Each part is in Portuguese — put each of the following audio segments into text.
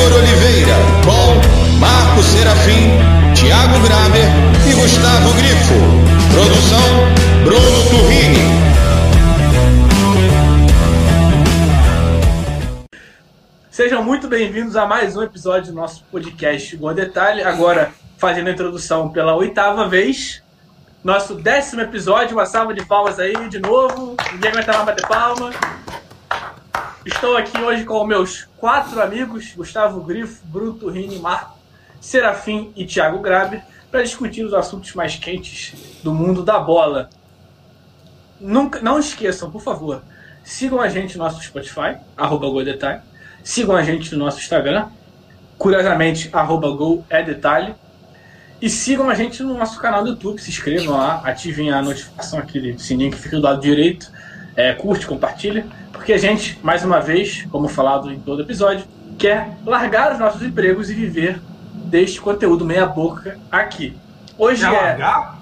Igor Oliveira, com Marco Serafim, Thiago Graber e Gustavo Grifo. Produção Bruno Turrini. Sejam muito bem-vindos a mais um episódio do nosso podcast Bom Detalhe. Agora, fazendo a introdução pela oitava vez. Nosso décimo episódio, uma salva de palmas aí de novo. Ninguém aguenta mais bater palma. Estou aqui hoje com meus quatro amigos, Gustavo Grifo, Bruto Rini, Marco, Serafim e Thiago Grabe, para discutir os assuntos mais quentes do mundo da bola. Nunca, não esqueçam, por favor, sigam a gente no nosso Spotify, arroba. Sigam a gente no nosso Instagram, curiosamente, arroba é. E sigam a gente no nosso canal do YouTube, se inscrevam lá, ativem a notificação, aquele sininho que fica do lado direito, é, curte, compartilha, porque a gente, mais uma vez, como falado em todo episódio, quer largar os nossos empregos e viver deste conteúdo meia boca aqui. Hoje Já é. largar?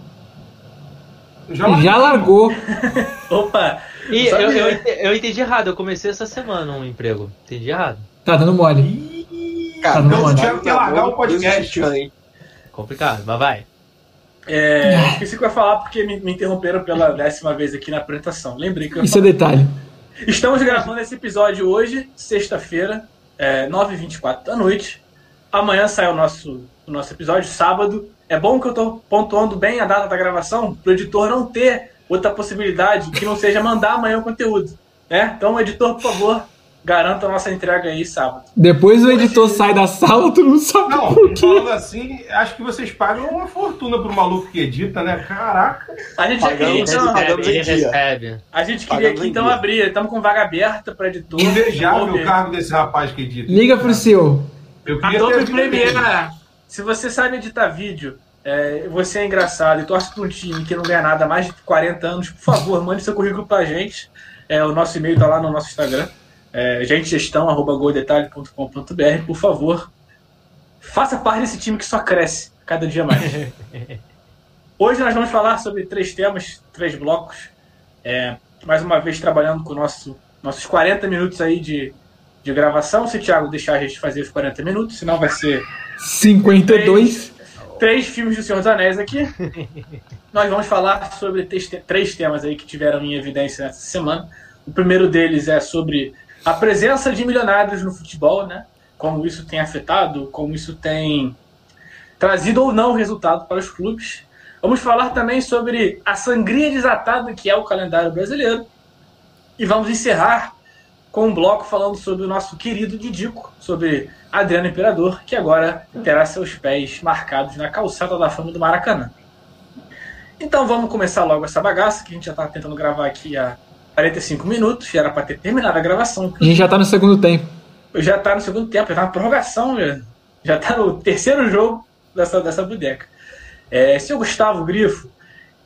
Já, Já largou. Opa! E eu, eu, eu entendi errado, eu comecei essa semana um emprego. Entendi errado. Tá dando mole. Cara, Tá então bom, o né? Thiago quer largar o podcast. Complicado, mas vai. É, esqueci que eu ia falar porque me, me interromperam pela décima vez aqui na apresentação. Lembrei que eu ia Isso é detalhe. Estamos gravando esse episódio hoje, sexta-feira, é, 9h24 da noite. Amanhã sai o nosso, o nosso episódio, sábado. É bom que eu tô pontuando bem a data da gravação, para o editor não ter outra possibilidade que não seja mandar amanhã o conteúdo. Né? Então, editor, por favor, garanta a nossa entrega aí sábado. Depois o editor sai da sala, tu não sabe Não, por quê. falando assim, acho que vocês pagam uma fortuna pro maluco que edita, né? Caraca. A gente já queria, Pagamos, então, pagamos. Recebe, ele recebe. a gente queria Pagamos aqui então dia. abrir. Estamos com vaga aberta para editor. Invejável o cargo desse rapaz que edita. Liga pro seu. Eu queria Adobe a. Premiere. Se você sabe editar vídeo, é, você é engraçado e torce para um time que não ganha nada há mais de 40 anos, por favor, mande seu currículo pra gente. É, o nosso e-mail tá lá no nosso Instagram. É, gentegestão.goldetalhe.com.br. Por favor, faça parte desse time que só cresce cada dia mais. Hoje nós vamos falar sobre três temas, três blocos. É, mais uma vez trabalhando com nosso, nossos 40 minutos aí de, de gravação. Se o Thiago deixar a gente fazer os 40 minutos, senão vai ser 52. três filmes do Senhor dos Anéis aqui. Nós vamos falar sobre três, três temas aí que tiveram em evidência nessa semana. O primeiro deles é sobre a presença de milionários no futebol, né? Como isso tem afetado, como isso tem trazido ou não resultado para os clubes. Vamos falar também sobre a sangria desatada que é o calendário brasileiro. E vamos encerrar com um bloco falando sobre o nosso querido Didico, sobre Adriano Imperador, que agora terá seus pés marcados na calçada da fama do Maracanã. Então vamos começar logo essa bagaça, que a gente já está tentando gravar aqui há 45 minutos, já era para ter terminado a gravação. A gente já tá no segundo tempo. Já está no segundo tempo, já está na prorrogação, já, já está no terceiro jogo dessa, dessa bodeca. É, seu Gustavo Grifo,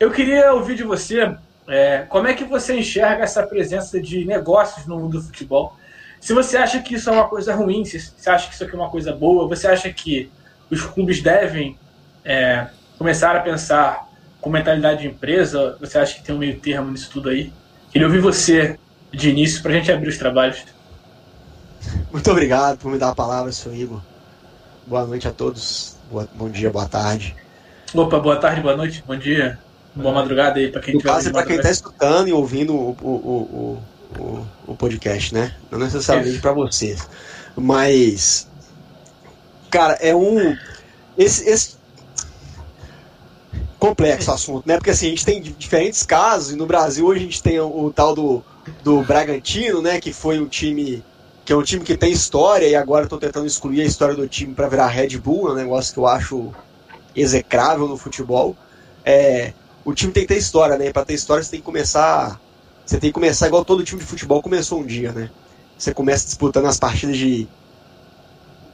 eu queria ouvir de você é, como é que você enxerga essa presença de negócios no mundo do futebol. Se você acha que isso é uma coisa ruim, se você acha que isso aqui é uma coisa boa, você acha que os clubes devem é, começar a pensar com mentalidade de empresa, você acha que tem um meio termo nisso tudo aí? Queria ouvir você de início para a gente abrir os trabalhos. Muito obrigado por me dar a palavra, seu Igor. Boa noite a todos. Boa- bom dia, boa tarde. Opa, boa tarde, boa noite, bom dia, boa madrugada aí para quem tiver caso, é ouvindo para quem está escutando e ouvindo o, o, o, o, o- o podcast, né? Não necessariamente para vocês. Mas, cara, é um. Esse, esse complexo assunto, né? Porque assim, a gente tem di- diferentes casos, e no Brasil hoje a gente tem o, o tal do, do Bragantino, né? Que foi um time. Que é um time que tem história e agora estão tentando excluir a história do time para virar Red Bull, é um negócio que eu acho execrável no futebol. É, o time tem que ter história, né? Para ter história você tem que começar. Você tem que começar igual todo time de futebol começou um dia, né? Você começa disputando as partidas de,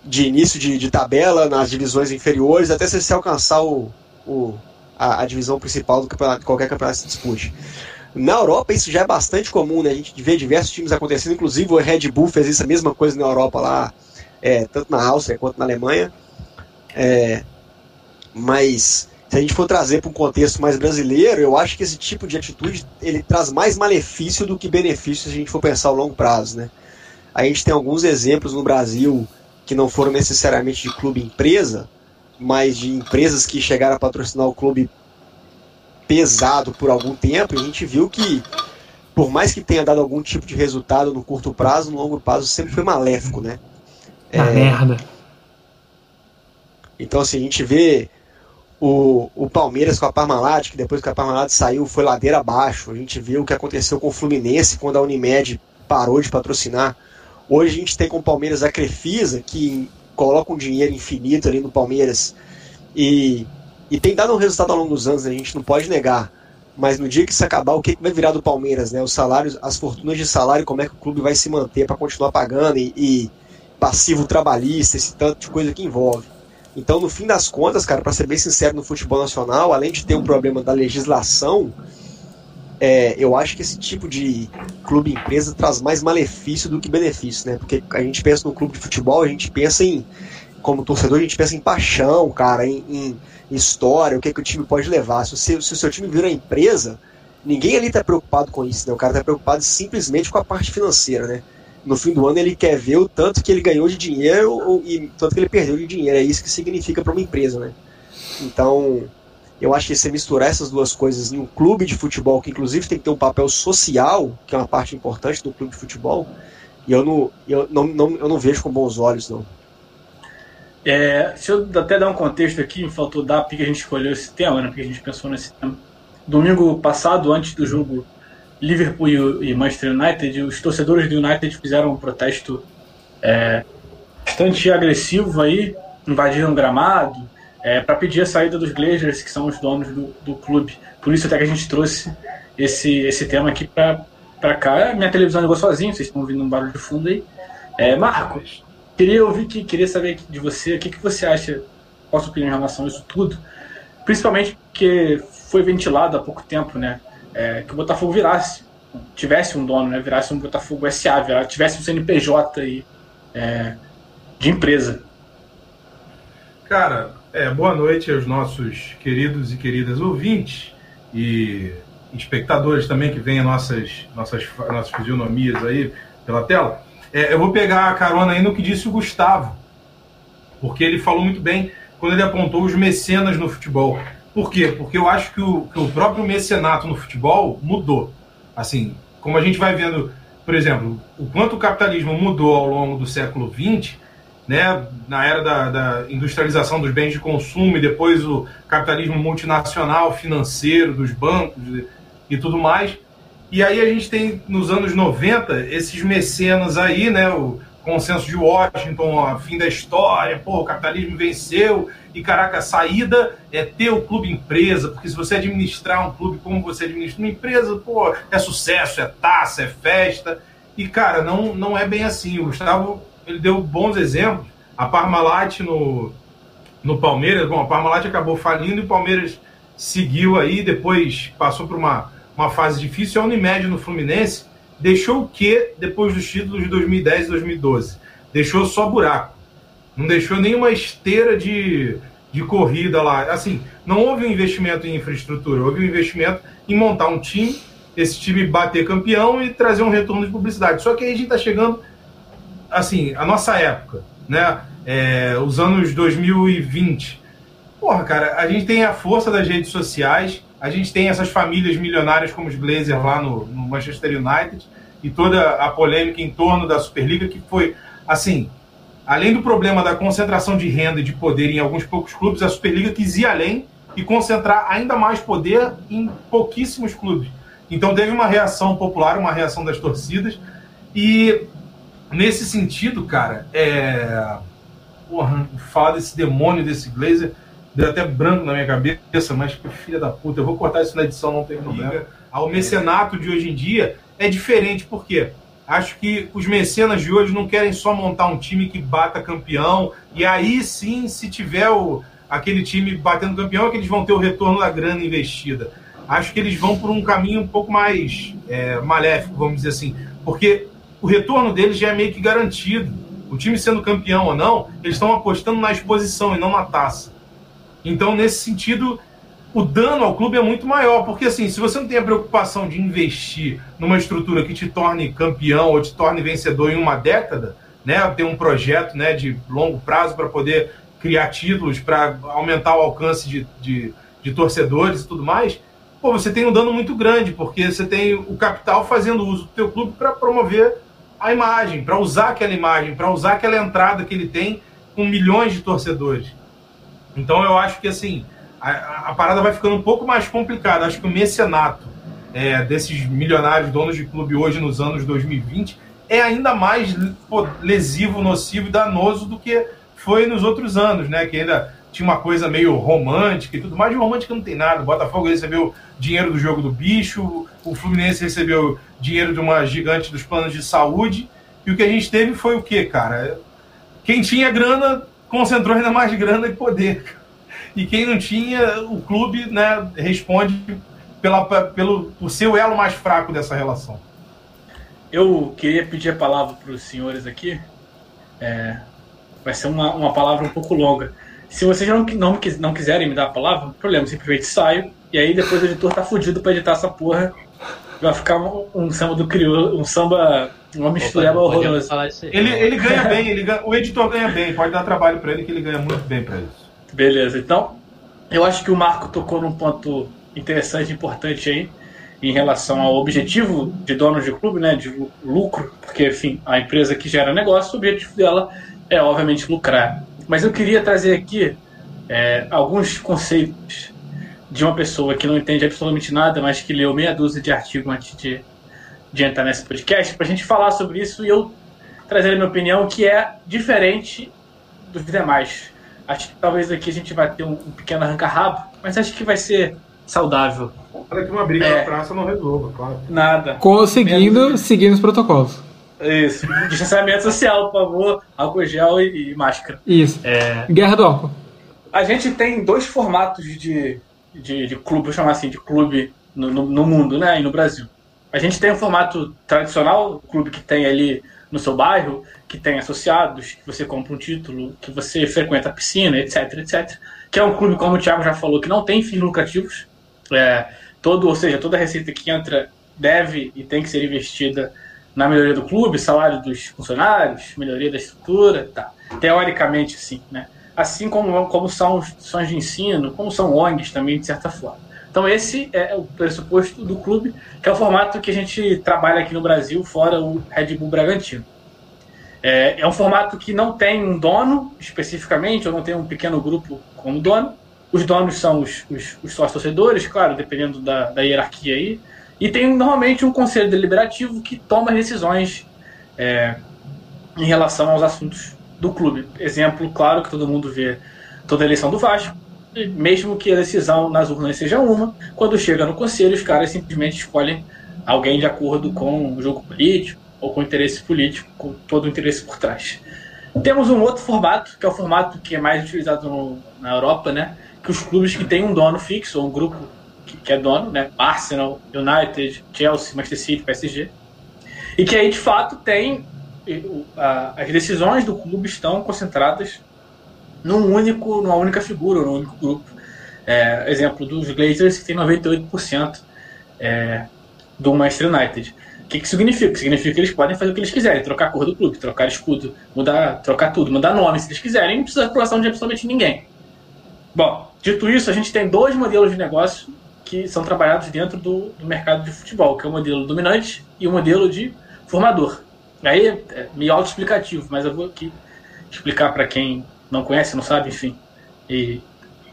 de início de, de tabela nas divisões inferiores até você se alcançar o, o, a, a divisão principal do campeonato, qualquer campeonato se dispute. Na Europa isso já é bastante comum, né? A gente vê diversos times acontecendo, inclusive o Red Bull fez isso a mesma coisa na Europa lá, é, tanto na Áustria quanto na Alemanha. É, mas se a gente for trazer para um contexto mais brasileiro, eu acho que esse tipo de atitude ele traz mais malefício do que benefício se a gente for pensar ao longo prazo, né? A gente tem alguns exemplos no Brasil que não foram necessariamente de clube empresa, mas de empresas que chegaram a patrocinar o clube pesado por algum tempo, e a gente viu que, por mais que tenha dado algum tipo de resultado no curto prazo, no longo prazo sempre foi maléfico, né? Na merda. Então, assim, a gente vê o, o Palmeiras com a Parmalat, que depois que a Parmalat saiu foi ladeira abaixo. A gente vê o que aconteceu com o Fluminense quando a Unimed parou de patrocinar. Hoje a gente tem com o Palmeiras a Crefisa, que coloca um dinheiro infinito ali no Palmeiras e, e tem dado um resultado ao longo dos anos, né? a gente não pode negar. Mas no dia que isso acabar, o que vai virar do Palmeiras, né? Os salários, as fortunas de salário, como é que o clube vai se manter para continuar pagando e, e passivo trabalhista, esse tanto de coisa que envolve. Então, no fim das contas, cara, para ser bem sincero, no futebol nacional, além de ter um problema da legislação, é, eu acho que esse tipo de clube empresa traz mais malefício do que benefício, né? Porque a gente pensa no clube de futebol, a gente pensa em, como torcedor, a gente pensa em paixão, cara, em, em história, o que, é que o time pode levar. Se, você, se o seu time vira empresa, ninguém ali tá preocupado com isso, né? O cara tá preocupado simplesmente com a parte financeira, né? No fim do ano ele quer ver o tanto que ele ganhou de dinheiro ou, e tanto que ele perdeu de dinheiro. É isso que significa para uma empresa, né? Então, eu acho que você misturar essas duas coisas em um clube de futebol, que inclusive tem que ter um papel social, que é uma parte importante do clube de futebol, e eu não, eu não, não, eu não vejo com bons olhos, não. É, deixa eu até dar um contexto aqui, faltou dar porque a gente escolheu esse tema, né? Porque a gente pensou nesse tema. Domingo passado, antes do jogo Liverpool e Manchester United, os torcedores do United fizeram um protesto é, bastante agressivo aí, invadiram o gramado, é, para pedir a saída dos Glazers, que são os donos do, do clube. Por isso até que a gente trouxe esse, esse tema aqui para cá. Minha televisão ligou sozinho, vocês estão ouvindo um barulho de fundo aí. É, Marcos, queria ouvir que queria saber de você o que, que você acha, qual a sua opinião em relação a isso tudo, principalmente porque foi ventilado há pouco tempo, né? É, que o Botafogo virasse, tivesse um dono, né? Virasse um Botafogo SA, virasse, tivesse um CNPJ aí, é, de empresa. Cara, é, boa noite aos nossos queridos e queridas ouvintes e espectadores também que veem nossas, nossas, nossas fisionomias aí pela tela. É, eu vou pegar a carona aí no que disse o Gustavo, porque ele falou muito bem quando ele apontou os mecenas no futebol. Por quê? Porque eu acho que o, que o próprio mecenato no futebol mudou. Assim, como a gente vai vendo, por exemplo, o quanto o capitalismo mudou ao longo do século XX, né, na era da, da, industrialização dos bens de consumo e depois o capitalismo multinacional financeiro dos bancos e, tudo mais. E aí a gente tem nos anos 90 esses mecenas aí, né, o consenso de Washington, a fim da história, pô, o capitalismo venceu e caraca, a saída é ter o clube empresa, porque se você administrar um clube como você administra uma empresa, pô, é sucesso, é taça, é festa. E cara, não não é bem assim. O Gustavo ele deu bons exemplos. A Parmalat no, no Palmeiras, bom, a Parmalat acabou falindo e o Palmeiras seguiu aí, depois passou por uma, uma fase difícil. A Unimed no Fluminense deixou o quê depois dos títulos de 2010 e 2012? Deixou só buraco. Não deixou nenhuma esteira de, de corrida lá. Assim, não houve um investimento em infraestrutura, houve um investimento em montar um time, esse time bater campeão e trazer um retorno de publicidade. Só que aí a gente está chegando assim, a nossa época, né? É, os anos 2020. Porra, cara, a gente tem a força das redes sociais, a gente tem essas famílias milionárias como os Blazers lá no, no Manchester United e toda a polêmica em torno da Superliga que foi, assim, além do problema da concentração de renda e de poder em alguns poucos clubes, a Superliga quis ir além e concentrar ainda mais poder em pouquíssimos clubes. Então teve uma reação popular, uma reação das torcidas e Nesse sentido, cara, é. Porra, falar desse demônio desse Glazer deu até branco na minha cabeça, mas que filha da puta, eu vou cortar isso na edição, não tem problema. Ao mecenato de hoje em dia é diferente, porque acho que os mecenas de hoje não querem só montar um time que bata campeão, e aí sim, se tiver o, aquele time batendo campeão, é que eles vão ter o retorno da grana investida. Acho que eles vão por um caminho um pouco mais é, maléfico, vamos dizer assim, porque o retorno deles já é meio que garantido. O time sendo campeão ou não, eles estão apostando na exposição e não na taça. Então, nesse sentido, o dano ao clube é muito maior, porque assim, se você não tem a preocupação de investir numa estrutura que te torne campeão ou te torne vencedor em uma década, né, ter um projeto né, de longo prazo para poder criar títulos, para aumentar o alcance de, de, de torcedores e tudo mais, pô, você tem um dano muito grande, porque você tem o capital fazendo uso do teu clube para promover a imagem, para usar aquela imagem, para usar aquela entrada que ele tem com milhões de torcedores. Então eu acho que assim a, a parada vai ficando um pouco mais complicada. Acho que o mecenato é, desses milionários donos de clube hoje nos anos 2020 é ainda mais pô, lesivo, nocivo e danoso do que foi nos outros anos, né? Que ainda tinha uma coisa meio romântica e tudo mais. De romântica não tem nada. O Botafogo recebeu dinheiro do jogo do bicho, o Fluminense recebeu dinheiro de uma gigante dos planos de saúde. E o que a gente teve foi o quê, cara? Quem tinha grana concentrou ainda mais grana e poder. E quem não tinha, o clube né, responde pela, pelo, o elo mais fraco dessa relação. Eu queria pedir a palavra para os senhores aqui. É, vai ser uma, uma palavra um pouco longa. Se vocês não, não, não quiserem me dar a palavra, não problema, simplesmente saio. E aí depois o editor tá fudido para editar essa porra. Vai ficar um, um samba do crioulo, um samba, uma mistura horrorosa. Ele, ele ganha bem, ele ganha, o editor ganha bem, pode dar trabalho para ele que ele ganha muito bem para isso. Beleza, então eu acho que o Marco tocou num ponto interessante, importante aí, em relação ao objetivo de donos de clube, né, de lucro, porque, enfim, a empresa que gera negócio, o objetivo dela é, obviamente, lucrar. Mas eu queria trazer aqui é, alguns conceitos de uma pessoa que não entende absolutamente nada, mas que leu meia dúzia de artigos antes de, de entrar nesse podcast, para a gente falar sobre isso e eu trazer a minha opinião, que é diferente dos demais. Acho que talvez aqui a gente vai ter um, um pequeno arranca-rabo, mas acho que vai ser saudável. Para que uma briga é. na praça não resolva, claro. Nada. Conseguindo seguir os protocolos. Isso. Distanciamento social, por favor, álcool gel e, e máscara. Isso. É... Guerra do álcool. A gente tem dois formatos de, de, de clube, vou chamar assim, de clube no, no, no, mundo, né? E no Brasil. A gente tem o um formato tradicional, o clube que tem ali no seu bairro, que tem associados, que você compra um título, que você frequenta a piscina, etc, etc. Que é um clube, como o Thiago já falou, que não tem fins lucrativos. É, todo, ou seja, toda a receita que entra deve e tem que ser investida na melhoria do clube, salário dos funcionários, melhoria da estrutura, tá. Teoricamente, sim, né? Assim como, como são instituições de ensino, como são ONGs também, de certa forma. Então esse é o pressuposto do clube, que é o formato que a gente trabalha aqui no Brasil, fora o Red Bull Bragantino. É, é um formato que não tem um dono especificamente, ou não tem um pequeno grupo como dono. Os donos são os, os, os sócios torcedores, claro, dependendo da, da hierarquia aí. E tem normalmente um conselho deliberativo que toma decisões é, em relação aos assuntos do clube. Exemplo claro que todo mundo vê toda a eleição do Vasco, mesmo que a decisão nas urnas seja uma, quando chega no conselho, os caras simplesmente escolhem alguém de acordo com o jogo político ou com o interesse político, com todo o interesse por trás. Temos um outro formato, que é o formato que é mais utilizado no, na Europa, né? Que os clubes que têm um dono fixo, ou um grupo que, que é dono, né? Arsenal, United, Chelsea, Manchester City, PSG. E que aí, de fato, tem as decisões do clube estão concentradas num único, numa única figura, num único grupo. É, exemplo dos Glazers, que tem 98% é, do Manchester United. O que, que significa? Significa que eles podem fazer o que eles quiserem, trocar a cor do clube, trocar escudo, mudar, trocar tudo, mudar nome se eles quiserem, não precisa de aprovação de absolutamente ninguém. Bom, dito isso, a gente tem dois modelos de negócio que são trabalhados dentro do, do mercado de futebol, que é o modelo dominante e o modelo de formador. Aí é meio autoexplicativo, mas eu vou aqui explicar para quem não conhece, não sabe, enfim. E,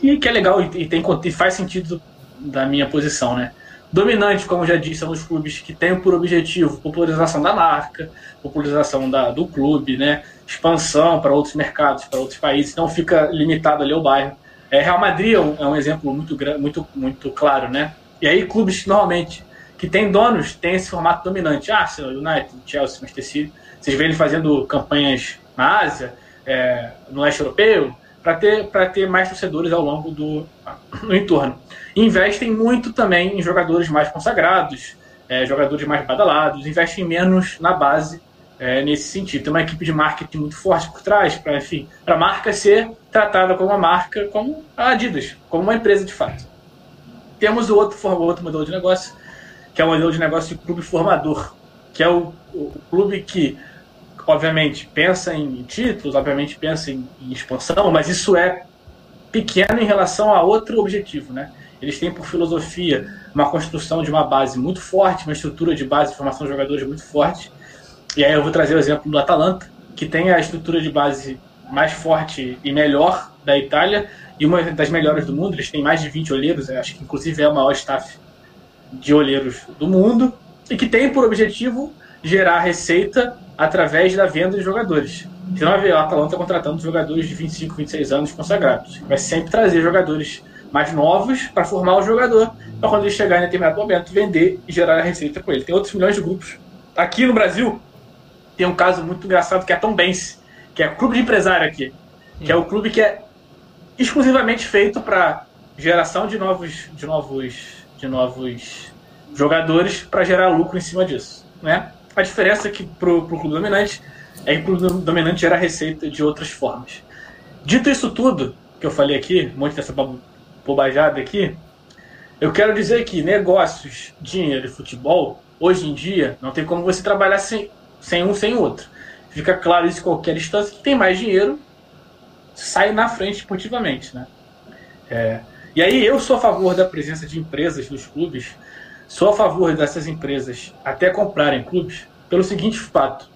e que é legal e, tem, e faz sentido da minha posição, né? Dominante, como já disse, são os clubes que têm por objetivo popularização da marca, popularização da, do clube, né? expansão para outros mercados, para outros países, não fica limitado ali ao bairro. É, Real Madrid é um, é um exemplo muito, muito, muito claro, né? E aí clubes normalmente que têm donos têm esse formato dominante. Arsenal, United, Chelsea, Manchester City. Vocês veem ele fazendo campanhas na Ásia, é, no leste europeu, para ter, ter mais torcedores ao longo do no entorno. Investem muito também em jogadores mais consagrados, é, jogadores mais badalados, investem menos na base é, nesse sentido. Tem uma equipe de marketing muito forte por trás, para enfim, a marca ser tratada como uma marca, como a Adidas, como uma empresa de fato. Temos o outro, o outro modelo de negócio, que é o modelo de negócio de clube formador, que é o, o clube que obviamente, pensa em títulos, obviamente pensa em, em expansão, mas isso é pequeno em relação a outro objetivo, né? Eles têm por filosofia uma construção de uma base muito forte, uma estrutura de base de formação de jogadores muito forte. E aí eu vou trazer o exemplo do Atalanta, que tem a estrutura de base mais forte e melhor da Itália e uma das melhores do mundo. Eles têm mais de 20 olheiros, acho que inclusive é o maior staff de olheiros do mundo, e que tem por objetivo gerar receita através da venda de jogadores. Você não o Atalanta contratando jogadores de 25, 26 anos consagrados. Vai sempre trazer jogadores mais novos para formar o jogador, para quando ele chegar em determinado momento vender e gerar a receita com ele. Tem outros milhões de grupos. Aqui no Brasil, tem um caso muito engraçado que é a Tom Benz, que é clube de empresário aqui, que é o clube que é exclusivamente feito para geração de novos, de novos, de novos jogadores para gerar lucro em cima disso, né? A diferença é que pro, pro clube dominante é que o clube dominante gera receita de outras formas. Dito isso tudo que eu falei aqui, um monte dessa bobajada aqui, eu quero dizer que negócios, dinheiro e futebol, hoje em dia, não tem como você trabalhar sem, sem um sem outro. Fica claro isso em qualquer instância que tem mais dinheiro sai na frente esportivamente, né? É, e aí eu sou a favor da presença de empresas nos clubes, sou a favor dessas empresas até comprarem clubes pelo seguinte fato,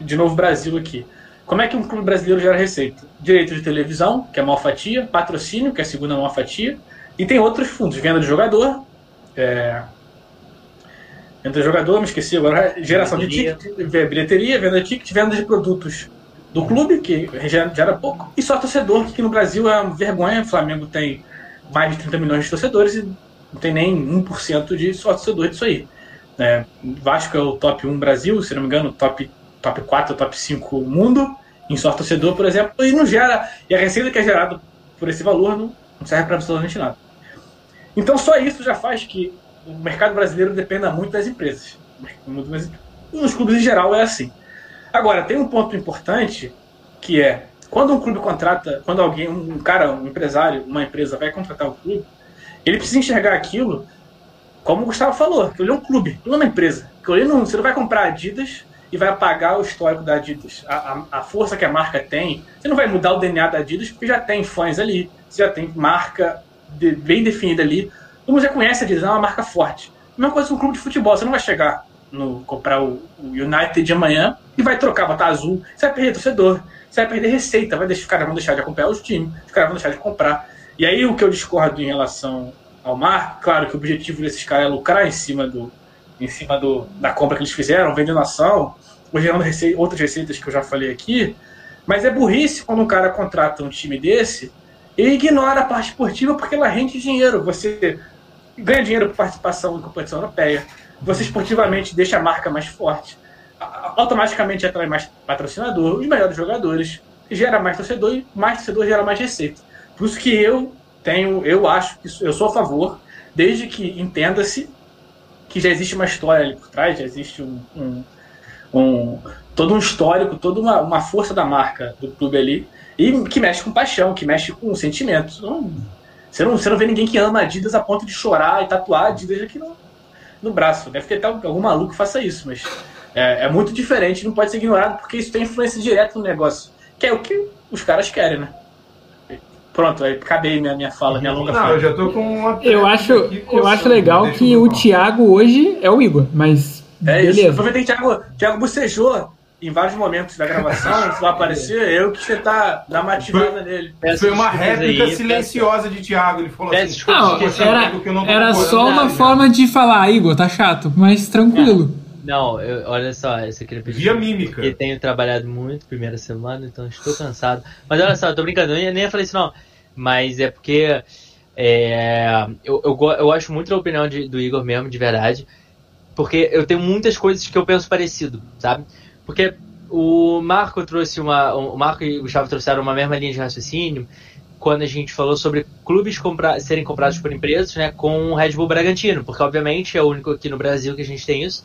de novo Brasil aqui. Como é que um clube brasileiro gera receita? Direito de televisão, que é a maior fatia, patrocínio, que é a segunda maior fatia, e tem outros fundos, venda de jogador, é, venda jogador, me esqueci agora, geração Bilheteria. de ticket, bilheteria, venda de ticket, venda de produtos do clube, que gera, gera pouco, e só torcedor, que no Brasil é uma vergonha, o Flamengo tem mais de 30 milhões de torcedores e não tem nem 1% de só torcedor disso aí. É, Vasco é o top 1 Brasil, se não me engano, top, top 4, top 5 mundo, em só torcedor, por exemplo, e não gera, e a receita que é gerada por esse valor não, não serve para absolutamente nada. Então só isso já faz que o mercado brasileiro dependa muito das empresas. Muito Nos clubes em geral é assim. Agora, tem um ponto importante que é quando um clube contrata, quando alguém, um cara, um empresário, uma empresa vai contratar um clube, ele precisa enxergar aquilo como o Gustavo falou, que ele é um clube, não é uma empresa. Que ele não, você não vai comprar Adidas e vai apagar o histórico da Adidas. A, a, a força que a marca tem, você não vai mudar o DNA da Adidas porque já tem fãs ali, você já tem marca de- bem definida ali. Todo mundo já conhece a Adidas, é uma marca forte. Mesma coisa com um clube de futebol, você não vai chegar no comprar o, o United de amanhã e vai trocar, botar azul. Você vai perder torcedor, você vai perder receita, vai deixar, os caras vão deixar de acompanhar os times, os caras vão deixar de comprar. E aí o que eu discordo em relação ao mar, claro que o objetivo desses caras é lucrar em cima do em cima do, da compra que eles fizeram, vendendo ação, ou gerando rece- outras receitas que eu já falei aqui. Mas é burrice quando um cara contrata um time desse e ignora a parte esportiva porque ela rende dinheiro. Você ganha dinheiro por participação em competição europeia, você esportivamente deixa a marca mais forte, automaticamente atrai mais patrocinador, os melhores jogadores, gera mais torcedor e mais torcedor gera mais receita. Por isso que eu tenho, eu acho que eu sou a favor, desde que entenda-se que já existe uma história ali por trás, já existe um, um- um- todo um histórico, toda uma, uma força da marca do clube ali, e que mexe com paixão, que mexe com sentimentos. Não, você, não, você não vê ninguém que ama Adidas a ponto de chorar e tatuar Adidas aqui no, no braço. Deve ter até algum maluco que faça isso, mas é, é muito diferente, não pode ser ignorado, porque isso tem influência direta no negócio, que é o que os caras querem, né? Pronto, aí acabei minha, minha fala, minha longa Não, fala. eu já tô com uma. Eu acho, aqui eu acho legal que o. Thiago hoje é o Igor, mas É isso. beleza. Aproveitei que o Thiago, Thiago bocejou em vários momentos da gravação, isso vai aparecer, eu que tentar dar uma ativada nele. Peço Foi uma réplica aí, silenciosa de Thiago. Ele falou Peço assim. Não, era, eu não era só uma nada. forma de falar, Igor, tá chato, mas tranquilo. Não, eu- olha só, esse aqui pedir. Via mímica. Porque tenho trabalhado muito primeira semana, então estou cansado. Mas olha só, eu tô brincando, eu nem falar isso não. Mas é porque é, eu, eu, eu acho muito da opinião de- do Igor mesmo, de verdade. Porque eu tenho muitas coisas que eu penso parecido, sabe? Porque o Marco trouxe uma. O Marco e o Gustavo trouxeram uma mesma linha de raciocínio quando a gente falou sobre clubes compra- serem comprados por empresas, né, com o Red Bull Bragantino, porque obviamente é o único aqui no Brasil que a gente tem isso.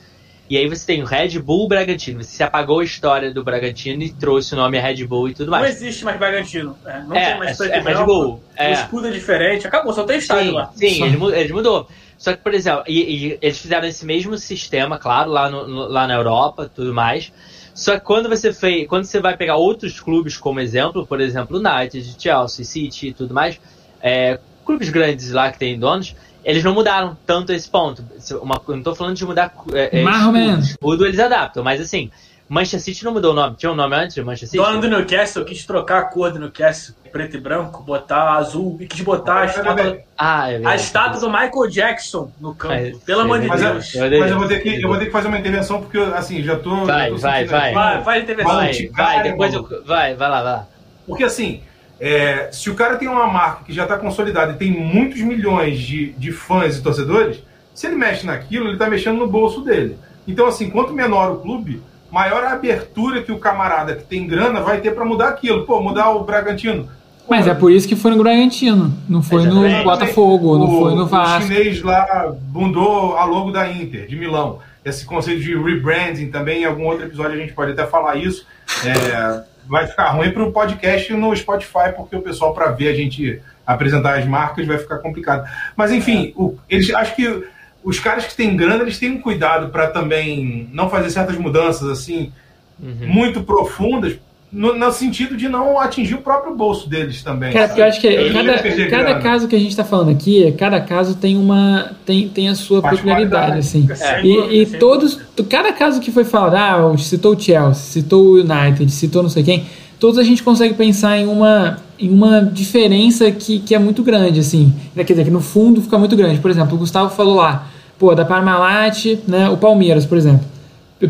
E aí você tem o Red Bull Bragantino. Você apagou a história do Bragantino e trouxe o nome Red Bull e tudo Não mais. existe mais Bragantino. é, não É, tem mais é- é Red Bull, O é. escudo é diferente, acabou, só tem estádio Sim, lá. sim ele, ele mudou. Só que, por exemplo, e, e eles fizeram esse mesmo sistema, claro, lá, no, lá na Europa tudo mais. Só que quando você fez, quando você vai pegar outros clubes como exemplo, por exemplo, United, Chelsea, City e tudo mais, é, clubes grandes lá que tem donos, eles não mudaram tanto esse ponto. Uma, não tô falando de mudar é, é, Mais ou menos. escudo eles adaptam, mas assim, Manchester City não mudou o nome. Tinha um nome antes de Manchester City? Dono do Newcastle quis trocar a cor do Newcastle, preto e branco, botar azul e quis botar a estátua, Ah, é a estátua do Michael Jackson no campo. Mas- Pelo amor de Deus. Eu mas eu, vou ter que, eu vou ter que fazer uma intervenção porque, eu, assim, já tô. Vai, já tô vai, vai. Vai, vai intervenção. Vai, vai, depois eu. Vai, vai lá, vai lá. Porque assim, é, se o cara tem uma marca que já está consolidada e tem muitos milhões de, de fãs e torcedores, se ele mexe naquilo, ele está mexendo no bolso dele. Então, assim, quanto menor o clube, maior abertura que o camarada que tem grana vai ter para mudar aquilo. Pô, mudar o Bragantino. Mas é por isso que foi no Bragantino. Não foi no. Botafogo, não o, foi no O Vasco. chinês lá bundou a logo da Inter, de Milão. Esse conceito de rebranding também, em algum outro episódio a gente pode até falar isso. É, vai ficar ruim para o podcast no Spotify, porque o pessoal, para ver a gente apresentar as marcas, vai ficar complicado. Mas, enfim, o- eles acho que os caras que têm grana, eles têm um cuidado para também não fazer certas mudanças assim Uhum. muito profundas, no, no sentido de não atingir o próprio bolso deles também. Cara, porque eu acho que Eu cada, cada caso que a gente tá falando aqui, cada caso tem uma tem, tem a sua peculiaridade, assim. Sem E, dúvida, e sem todos, cada caso que foi falado, ah, citou o Chelsea, citou o United, citou não sei quem, todos a gente consegue pensar em uma, em uma diferença que, que é muito grande, assim. Quer dizer, que no fundo fica muito grande. Por exemplo, o Gustavo falou lá, pô, da Parmalat, né, o Palmeiras, por exemplo.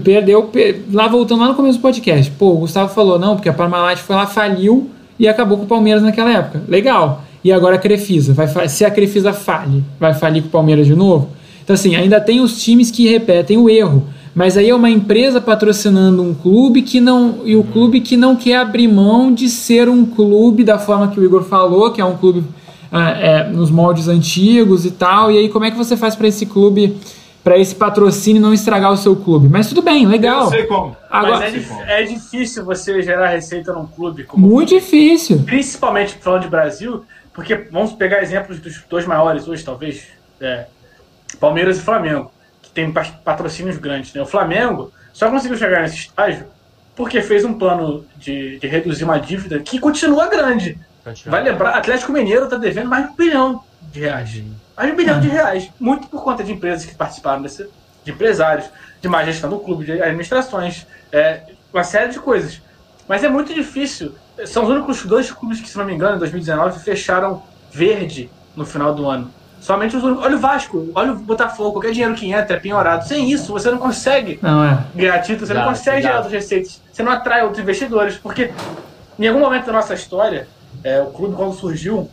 Perdeu, per- lá voltando lá no começo do podcast. Pô, o Gustavo falou, não, porque a Parmalat foi lá, faliu e acabou com o Palmeiras naquela época. Legal. E agora a Crefisa. Vai, se a Crefisa falhe, vai falir com o Palmeiras de novo? Então, assim, ainda tem os times que repetem o erro. Mas aí é uma empresa patrocinando um clube que não. E o clube que não quer abrir mão de ser um clube da forma que o Igor falou, que é um clube é, nos moldes antigos e tal. E aí, como é que você faz para esse clube, para esse patrocínio não estragar o seu clube? Mas tudo bem, Eu legal. não sei como. Agora, Mas é, dif- é difícil você gerar receita num clube como muito difícil. principalmente falando de Brasil, porque vamos pegar exemplos dos dois maiores hoje, talvez, é, Palmeiras e Flamengo, que tem pa- patrocínios grandes. Né? O Flamengo só conseguiu chegar nesse estágio porque fez um plano de, de reduzir uma dívida que continua grande. Vai lembrar, Atlético Mineiro está devendo mais de um bilhão de reais. Mais de um bilhão de reais. Muito por conta de empresas que participaram desse, de empresários, de má gestão do clube, de administrações, é, uma série de coisas. Mas é muito difícil. São os únicos dois clubes que, se não me engano, em 2019 fecharam verde no final do ano. Somente os únicos. Olha o Vasco, olha o Botafogo, qualquer dinheiro que entra é penhorado. Sem isso, você não consegue Não é. ganhar título, você não Exato, consegue gerar outras receitas, você não atrai outros investidores, porque em algum momento da nossa história, é, o clube quando surgiu,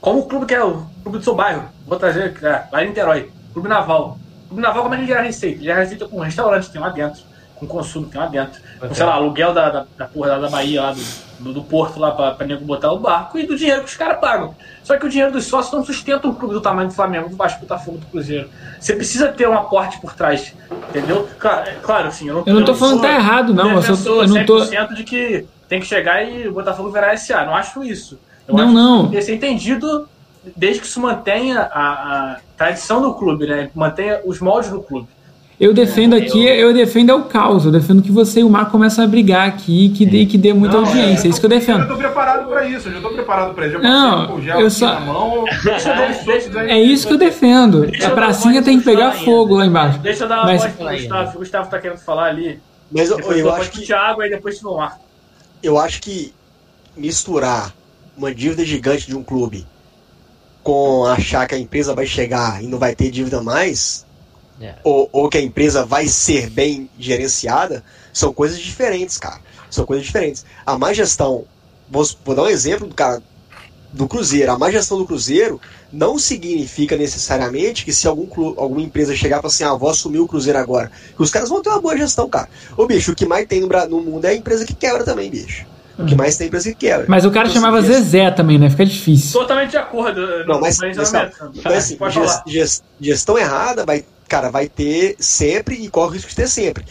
como o clube que é o clube do seu bairro, vou trazer é, lá em Niterói, Clube Naval. O Clube Naval, como é que ele gera receita? Ele gera receita com restaurante que tem lá dentro, com consumo que tem lá dentro, com, sei lá, aluguel da, da, da porra da Bahia, lá do, do, do porto lá pra, pra nego botar o barco e do dinheiro que os caras pagam. Só que o dinheiro dos sócios não sustenta um clube do tamanho do Flamengo, do Vasco, do Botafogo, do Cruzeiro. Você precisa ter um aporte por trás, entendeu? Claro, é- claro assim, eu não, Eu não tô falando sou que tá errado, não. Eu, defensor eu não tô. 100% de que tem que chegar e o Botafogo virar SA. Não acho isso. Eu Não, acho não. que tem que ser entendido desde que isso mantenha a, a tradição do clube, né? Mantenha os moldes do clube. Eu defendo aqui, eu defendo é o caos. Eu defendo que você e o Mar começam a brigar aqui e que dê, que dê muita Não, audiência. É isso que eu Eu defendo. tô preparado pra isso, eu já tô preparado pra isso. Já Não, passei com o gel eu só- na mão. Eu Deixa- É isso que eu defendo. Deixa A eu pracinha tem que pegar discussão fogo lá embaixo. Deixa eu dar uma Mas- voz pro Gustavo. O Gustavo tá querendo falar ali. Mas eu, Depois eu depois acho que Thiago e depois pro Mar. Eu acho que misturar uma dívida gigante de um clube com achar que a empresa vai chegar e não vai ter dívida mais, É. ou, ou que a empresa vai ser bem gerenciada, são coisas diferentes, cara. São coisas diferentes. A má gestão, vou, vou dar um exemplo do cara do Cruzeiro. A má gestão do Cruzeiro não significa necessariamente que se algum clu- alguma empresa chegar e falar assim, ah, vou assumir o Cruzeiro agora, que os caras vão ter uma boa gestão, cara. Ô, bicho, o que mais tem no, no mundo é a empresa que quebra também, bicho. O que mais tem é a empresa que quebra. Mas o cara Então, chamava assim, Zezé também, né? Fica difícil. Totalmente de acordo. Não, mas- mas. Então, assim, Pode ges- falar. ges- gestão errada, vai, cara, vai ter sempre e corre o risco de ter sempre.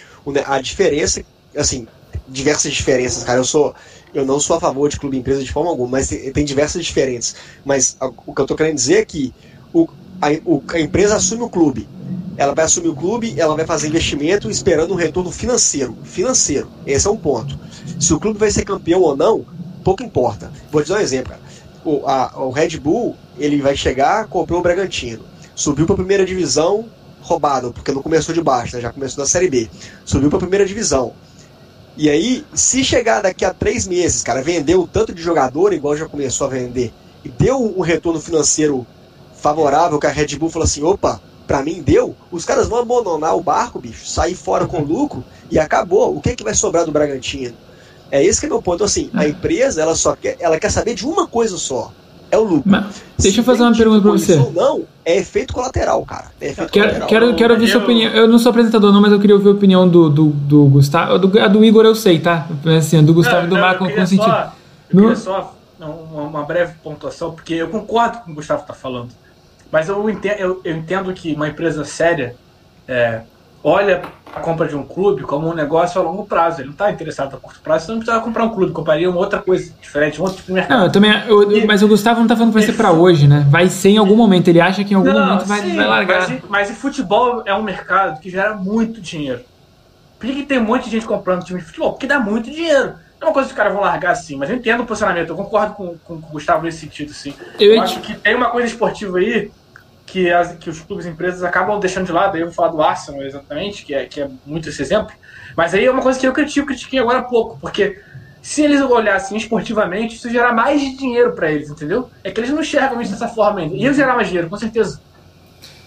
A diferença, assim, diversas diferenças, cara. Eu sou, eu não sou a favor de clube empresa de forma alguma, mas tem, diversas diferenças. Mas o que eu tô querendo dizer é que o, a, o- a empresa assume o clube. Ela vai assumir o clube, ela vai fazer investimento esperando um retorno financeiro. Financeiro. Esse é um ponto. Se o clube vai ser campeão ou não, pouco importa. Vou te dar um exemplo. O, a- o Red Bull, ele vai chegar, comprou o Bragantino. Subiu para a primeira divisão, roubado, porque não começou de baixo, né? já começou da Série B. Subiu para a primeira divisão. E aí, se chegar daqui a três meses, cara, vendeu um tanto de jogador, igual já começou a vender, e deu um retorno financeiro favorável, que a Red Bull falou assim, opa, pra mim deu, os caras vão abandonar o barco, bicho, sair fora com lucro e acabou. O que, que vai sobrar do Bragantino? É esse que é meu ponto. Então, assim, a empresa, ela só quer, ela quer saber de uma coisa só. É o lucro. Mas, deixa eu fazer uma pergunta pra você. Não, é efeito colateral, cara. É efeito Quero, colateral. quero, quero ouvir sua eu- opinião. Eu não sou apresentador, não, mas eu queria ouvir a opinião do, do, do Gustavo. A do, a do Igor eu sei, tá? Assim, a do Gustavo e do Não, não, Marco eu com sentido. só, eu No- queria só uma, uma breve pontuação, porque eu concordo com o que o Gustavo está falando. Mas eu entendo, eu, eu entendo que uma empresa séria é, olha a compra de um clube como um negócio a longo prazo. Ele não está interessado a curto prazo, você não precisa comprar um clube, compraria uma outra coisa diferente, um outro tipo de mercado. Não, eu também. eu- eu- mas o Gustavo não tá falando que vai ser pra hoje, né? Vai ser em algum momento. Ele acha que em algum Não, momento vai, sim, vai largar. Mas, mas e futebol é um mercado que gera muito dinheiro. Por que, tem um monte de gente comprando time de futebol? Porque dá muito dinheiro. É uma coisa que os caras vão largar assim, mas eu entendo o posicionamento, eu concordo com, com, com o Gustavo nesse sentido, sim. Eu Eu, acho que tem uma coisa esportiva aí que, as, que os clubes e empresas acabam deixando de lado, aí eu vou falar do Arsenal exatamente, que é, que é muito esse exemplo, mas aí é uma coisa que eu critico, critiquei agora há pouco, porque se eles olhassem esportivamente, isso gerar mais dinheiro pra eles, entendeu? É que eles não enxergam isso dessa forma ainda. Ia gerar mais dinheiro, com certeza.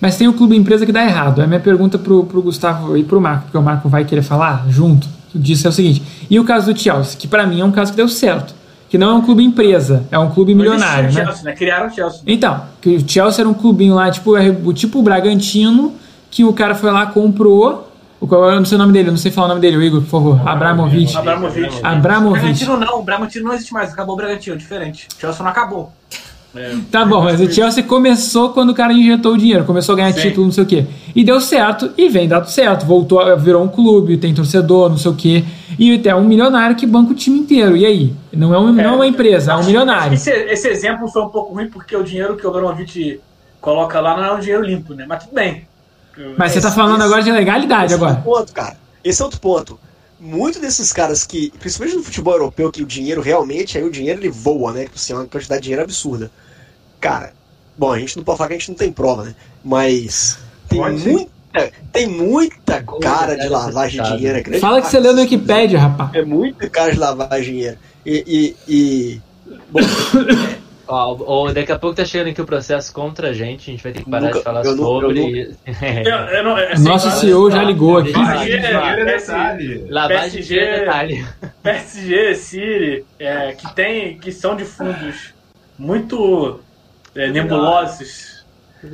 Mas tem o clube empresa que dá errado. A minha pergunta pro, pro Gustavo e pro Marco, porque o Marco vai querer falar junto disso é o seguinte. E o caso do Chelsea, que pra mim é um caso que deu certo. Que não é um clube empresa, é um clube milionário, né? Chelsea, né? Criaram o Chelsea. Então, que o Chelsea era um clubinho lá, tipo, é, o tipo o Bragantino, que o cara foi lá, comprou. Qual sei o nome dele, eu não sei falar o nome dele, o Igor, por favor. Abramovich. Abramovich. Abramovich. Bragantino não, o Bragantino não existe mais, acabou o Bragantino, diferente. O Chelsea não acabou. É, Tá bom, mas o Chelsea começou quando o cara injetou o dinheiro, começou a ganhar Sim. título, não sei o quê. E deu certo, e vem dado certo. Voltou, virou um clube, tem torcedor, não sei o quê. E é um milionário que banca o time inteiro. E aí? Não é, um, não é uma empresa, é um milionário. Esse, esse exemplo foi um pouco ruim porque o dinheiro que o Abramovich coloca lá não é um dinheiro limpo, né? Mas tudo bem. Mas você tá Esse- falando esse- agora de legalidade Esse é agora. outro ponto, cara. Esse é outro ponto. Muitos desses caras que, principalmente no futebol europeu, que o dinheiro realmente, aí o dinheiro ele voa, né? Tipo assim, é uma quantidade de dinheiro absurda. Cara, bom, a gente não pode falar que a gente não tem prova, né? Mas tem Pode muita, tem muita cara de lavagem de dinheiro. É grande Fala que você leu no Wikipedia, rapaz. É muita cara de lavagem de dinheiro. E. e, e- bom, Ó, ó, daqui a pouco tá chegando aqui o processo contra a gente, a gente vai ter que parar Nunca- de falar eu sobre. Eu, é, Nosso CEO já ligou aqui. PSG, é PSG, detalhe. Lavagem de dinheiro, detalhe. PSG, City, é, que tem, que são de fundos muito é, nebulosos.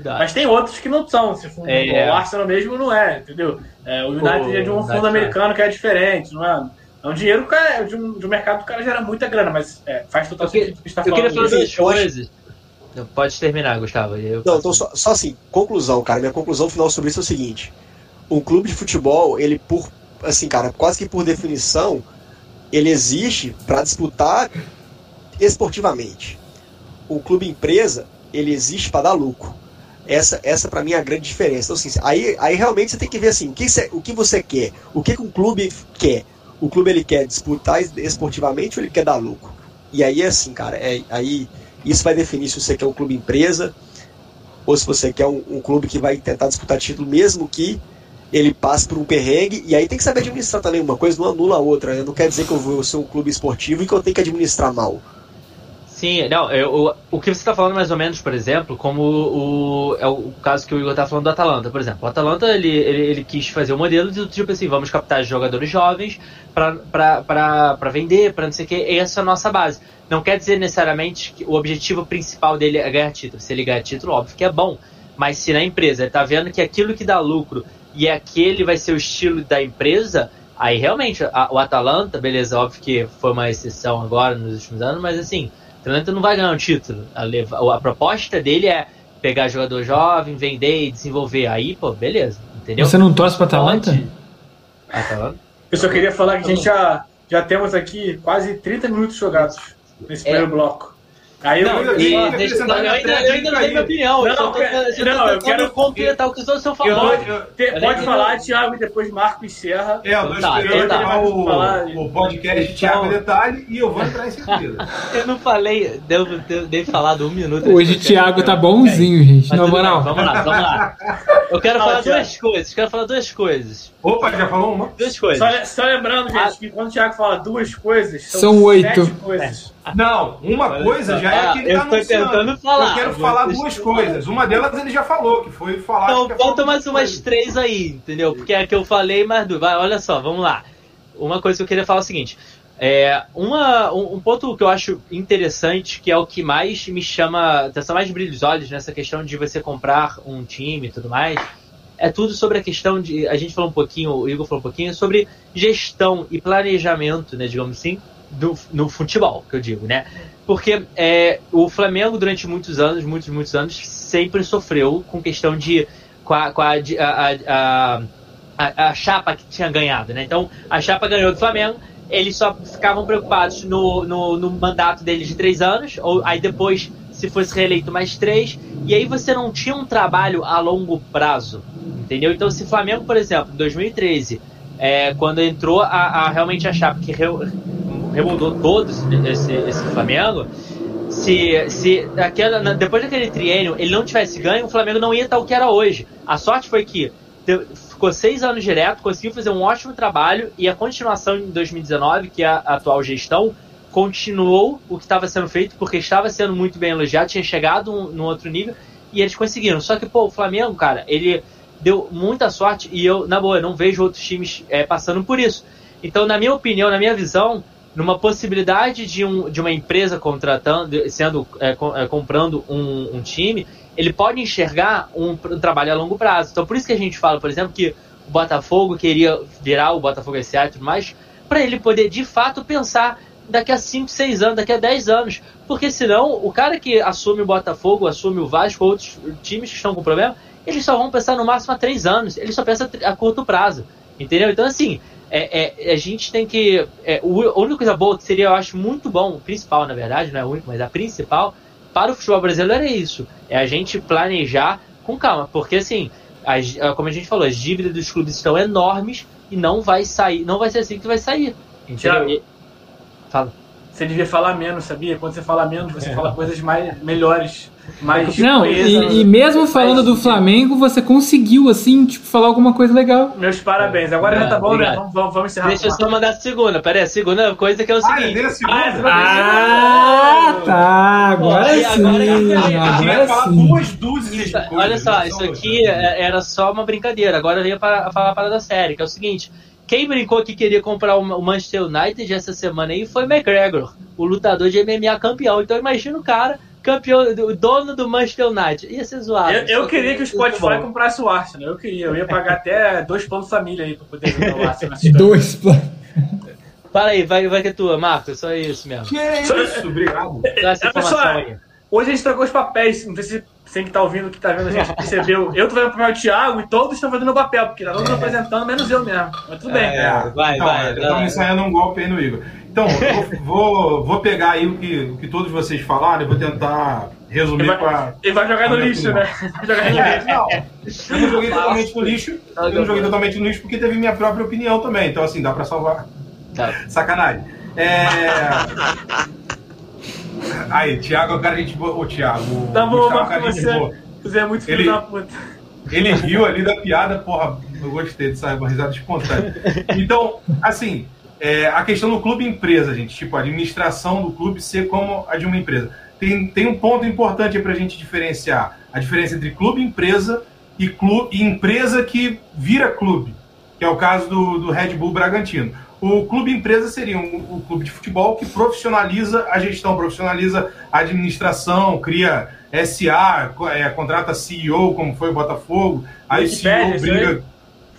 Mas tem outros que não são. Se for, É. O Arsenal mesmo não é, entendeu? É, o United O é de um fundo americano que é diferente, não é? É um dinheiro que é de um, de um mercado que o cara gera muita grana, mas é, faz total Eu que- sentido o que está Eu falando. queria falar duas eu coisas. Pode terminar, Gustavo. eu Não, então só, só assim, conclusão, cara. Minha conclusão final sobre isso é o seguinte: um clube de futebol, ele por assim, cara, quase que por definição, ele existe para disputar esportivamente. O clube empresa, ele existe para dar lucro. Essa, essa para mim é a grande diferença. Então, assim, aí, aí realmente você tem que ver assim, o que, você, o que você quer, o que, que um clube quer. O clube ele quer disputar esportivamente ou ele quer dar lucro? E aí é assim, cara, é, aí isso vai definir se você quer um clube empresa ou se você quer um, um clube que vai tentar disputar título, mesmo que ele passe por um perrengue. E aí tem que saber administrar também. Uma coisa não anula a outra. né? Não quer dizer que eu vou ser um clube esportivo e que eu tenho que administrar mal. Sim, não, eu, o, o que você está falando mais ou menos, por exemplo, como o, é o caso que o Igor tá falando do Atalanta, por exemplo. O Atalanta, ele, ele, ele quis fazer o modelo de tipo assim, vamos captar jogadores jovens para vender, para não sei o que, essa é a nossa base. Não quer dizer necessariamente que o objetivo principal dele é ganhar título. Se ele ganhar título, óbvio que é bom. Mas se na empresa ele tá vendo que aquilo que dá lucro e aquele vai ser o estilo da empresa, aí realmente a- o Atalanta, beleza, óbvio que foi uma exceção agora nos últimos anos, mas assim, o Atalanta não vai ganhar um título. A, leva- a proposta dele é pegar jogador jovem, vender e desenvolver. Aí, pô, beleza, entendeu? Você não torce pra Atalanta? Atalanta? Eu só queria falar que a gente já, já temos aqui quase 30 minutos jogados nesse É. primeiro bloco. Aí Não, eu, e- eu- deixa- eu- eu ainda eu ainda não dei minha opinião. eu Não, só tô, eu- tô não, eu quero- completar o que o senhor eu, falou. eu- te- Eu pode falar, Thiago, e depois Marco encerra. É, eu tô Tá, esperando então tá. acabar o, Falar- o podcast Thiago Detalhe e eu vou entrar em seguida. Eu não falei, devo ter devo falado um minuto. Hoje o Thiago tá bonzinho, gente. Na moral. Vamos lá, vamos lá. Eu quero Fala, falar duas coisas. Quero falar duas coisas. Opa, já falou uma? Duas coisas. Só, só lembrando, gente, Ah. que quando o Thiago fala duas coisas, são, São oito. sete coisas. Não, uma coisa já é Ah, que ele eu tá tentando falar. Eu quero falar duas coisas. Uma delas ele já falou, que foi falar. Então, bota falar mais umas coisas. três aí, entendeu? Porque é a que eu falei, mais duas. Vai, olha só, vamos lá. Uma coisa que eu queria falar é o seguinte. É, uma, um, um ponto que eu acho interessante, que é o que mais me chama atenção, mais brilha os olhos nessa questão de você comprar um time e tudo mais, é tudo sobre a questão de. A gente falou um pouquinho, o Igor falou um pouquinho, sobre gestão e planejamento, né, digamos assim, do, no futebol, que eu digo, né? Porque é, o Flamengo, durante muitos anos, muitos, muitos anos, sempre sofreu com questão de. com a, com a, a, a, a chapa que tinha ganhado, né? Então, a chapa ganhou do Flamengo, eles só ficavam preocupados no, no, no mandato deles de três anos, ou aí depois, se fosse reeleito, mais três, e aí você não tinha um trabalho a longo prazo, entendeu? Então, se o Flamengo, por exemplo, em 2013, é, quando entrou a, a- realmente a chapa que re, remoldou todo esse, esse, Flamengo, se, se aquela, depois daquele triênio ele não tivesse ganho, o Flamengo não ia estar o que era hoje. A sorte foi que ficou seis anos direto, conseguiu fazer um ótimo trabalho e a continuação em 2019, que é a atual gestão, continuou o que estava sendo feito, porque estava sendo muito bem elogiado, tinha chegado um, num outro nível e eles conseguiram. Só que, pô, o Flamengo, cara, ele deu muita sorte e eu, na boa, não vejo outros times é, passando por isso. Então, na minha opinião, na minha visão, numa possibilidade de, um, de uma empresa contratando, sendo é, é, comprando um, um time, ele pode enxergar um, um trabalho a longo prazo. Então, por isso que a gente fala, por exemplo, que o Botafogo queria virar o Botafogo SA e tudo mais, para ele poder de fato pensar daqui a 5, 6 anos, daqui a 10 anos. Porque senão, o cara que assume o Botafogo, assume o Vasco, outros times que estão com problema, eles só vão pensar no máximo a 3 anos. Eles só pensam a curto prazo. Entendeu? Então, assim, é, é, a gente tem que. É, o- a única coisa boa que seria, eu acho, muito bom, o principal, na verdade, não é o único, mas a principal, para o futebol brasileiro é isso. É a gente planejar com calma. Porque, assim, as- como a gente falou, as dívidas dos clubes estão enormes e não vai sair, não vai ser assim que vai sair. Entendeu? Thiago. E- Fala. Você devia falar menos, sabia? Quando você fala menos, você fala coisas mais melhores, mais Não, e, e mesmo falando do Flamengo, você conseguiu, assim, tipo, falar alguma coisa legal. Meus parabéns. Agora já tá bom, né? Obrigado. Vamos, vamos, vamos encerrar. Deixa eu só mandar a segunda. Pera aí, a segunda coisa que é o Ah, seguinte. segunda? Ah, você vai- Ah, tá. Agora Pô, e sim. agora- Eu Agora falar sim. duas dúzias olha só, não isso aqui é- era só uma brincadeira. Agora eu ia para, falar a parada séria, que é o seguinte. Quem brincou que queria comprar o Manchester United essa semana aí foi McGregor, o lutador de MMA campeão. Então imagina o cara, campeão, o dono do Manchester United. Ia ser zoado. Eu, eu Só queria que o Spotify comprasse o Arsenal. Eu queria. Eu ia pagar até dois planos família aí pra poder jogar o Arsenal. Dois planos. Fala aí, vai, vai que é tua, Marcos. Só isso mesmo. Que é isso, obrigado. Dá essa É, informação pessoal, aí. Hoje a gente trocou os papéis. Não sei se você que tá ouvindo, que tá vendo a gente percebeu. Eu tô fazendo o papel do Thiago e todos estão fazendo o papel, porque tá todo mundo apresentando, menos eu mesmo. Mas tudo bem. É. vai, então, vai, é, Estamos vai. ensaiando um golpe aí no Igor. Então, eu vou, vou, pegar aí o que, o que todos vocês falaram e vou tentar Ele resumir vai, com a. ele vai jogar no lixo, né? Vai jogar no É, lixo. não, eu não joguei totalmente no lixo. Eu não joguei totalmente no lixo porque teve minha própria opinião também. Então, assim, dá pra salvar. Tá. Sacanagem. É. Aí, Thiago é o cara gente boa. Ô, Thiago. Tá bom, Gustavo cara você, boa. você é muito filho Ele- da puta. Ele riu ali da piada, porra, eu gostei dessa risada espontânea. Então, assim, é, a questão do clube empresa, gente, tipo, a administração do clube ser como a de uma empresa. Tem, tem um ponto importante aí pra gente diferenciar. A diferença entre clube empresa e, clube, e empresa que vira clube, que é o caso do, do Red Bull Bragantino. O clube empresa seria um, um clube de futebol que profissionaliza a gestão, profissionaliza a administração, cria SA, é, contrata CEO, como foi o Botafogo, aí o CEO isso briga.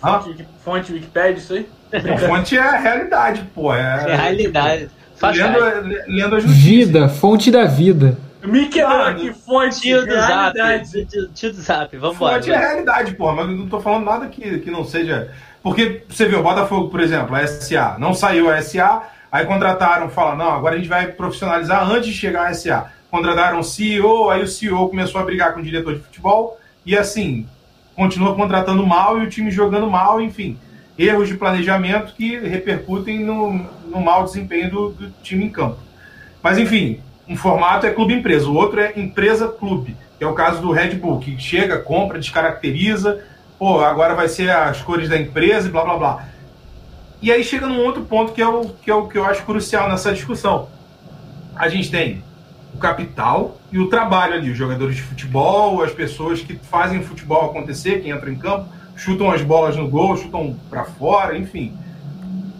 Hã? Fonte, fonte Wikipedia, isso aí? A fonte é a realidade, pô. É, É realidade. Faz Lendo, parte. lendo as notícias. Vida, fonte da vida. Me quebrou Mano, aqui, fonte. Tio do Zap. realidade. Tio, tio do Zap, vambora. Fonte é a realidade, porra, mas eu não tô falando nada que, que não seja. Porque você vê o Botafogo, por exemplo, a SA, não saiu a SA, aí contrataram, fala, não, agora a gente vai profissionalizar antes de chegar a SA. contrataram um CEO, aí o CEO começou a brigar com o diretor de futebol, e assim, continua contratando mal e o time jogando mal, enfim. Erros de planejamento que repercutem no, no mau desempenho do, do time em campo. Mas enfim, um formato é clube-empresa, o outro é empresa-clube, que é o caso do Red Bull, que chega, compra, descaracteriza, pô, agora vai ser as cores da empresa e blá blá blá. E aí chega num outro ponto que é o que, é o, que eu acho crucial nessa discussão. A gente tem o capital e o trabalho ali, os jogadores de futebol, as pessoas que fazem o futebol acontecer, que entram em campo, chutam as bolas no gol, chutam para fora, enfim.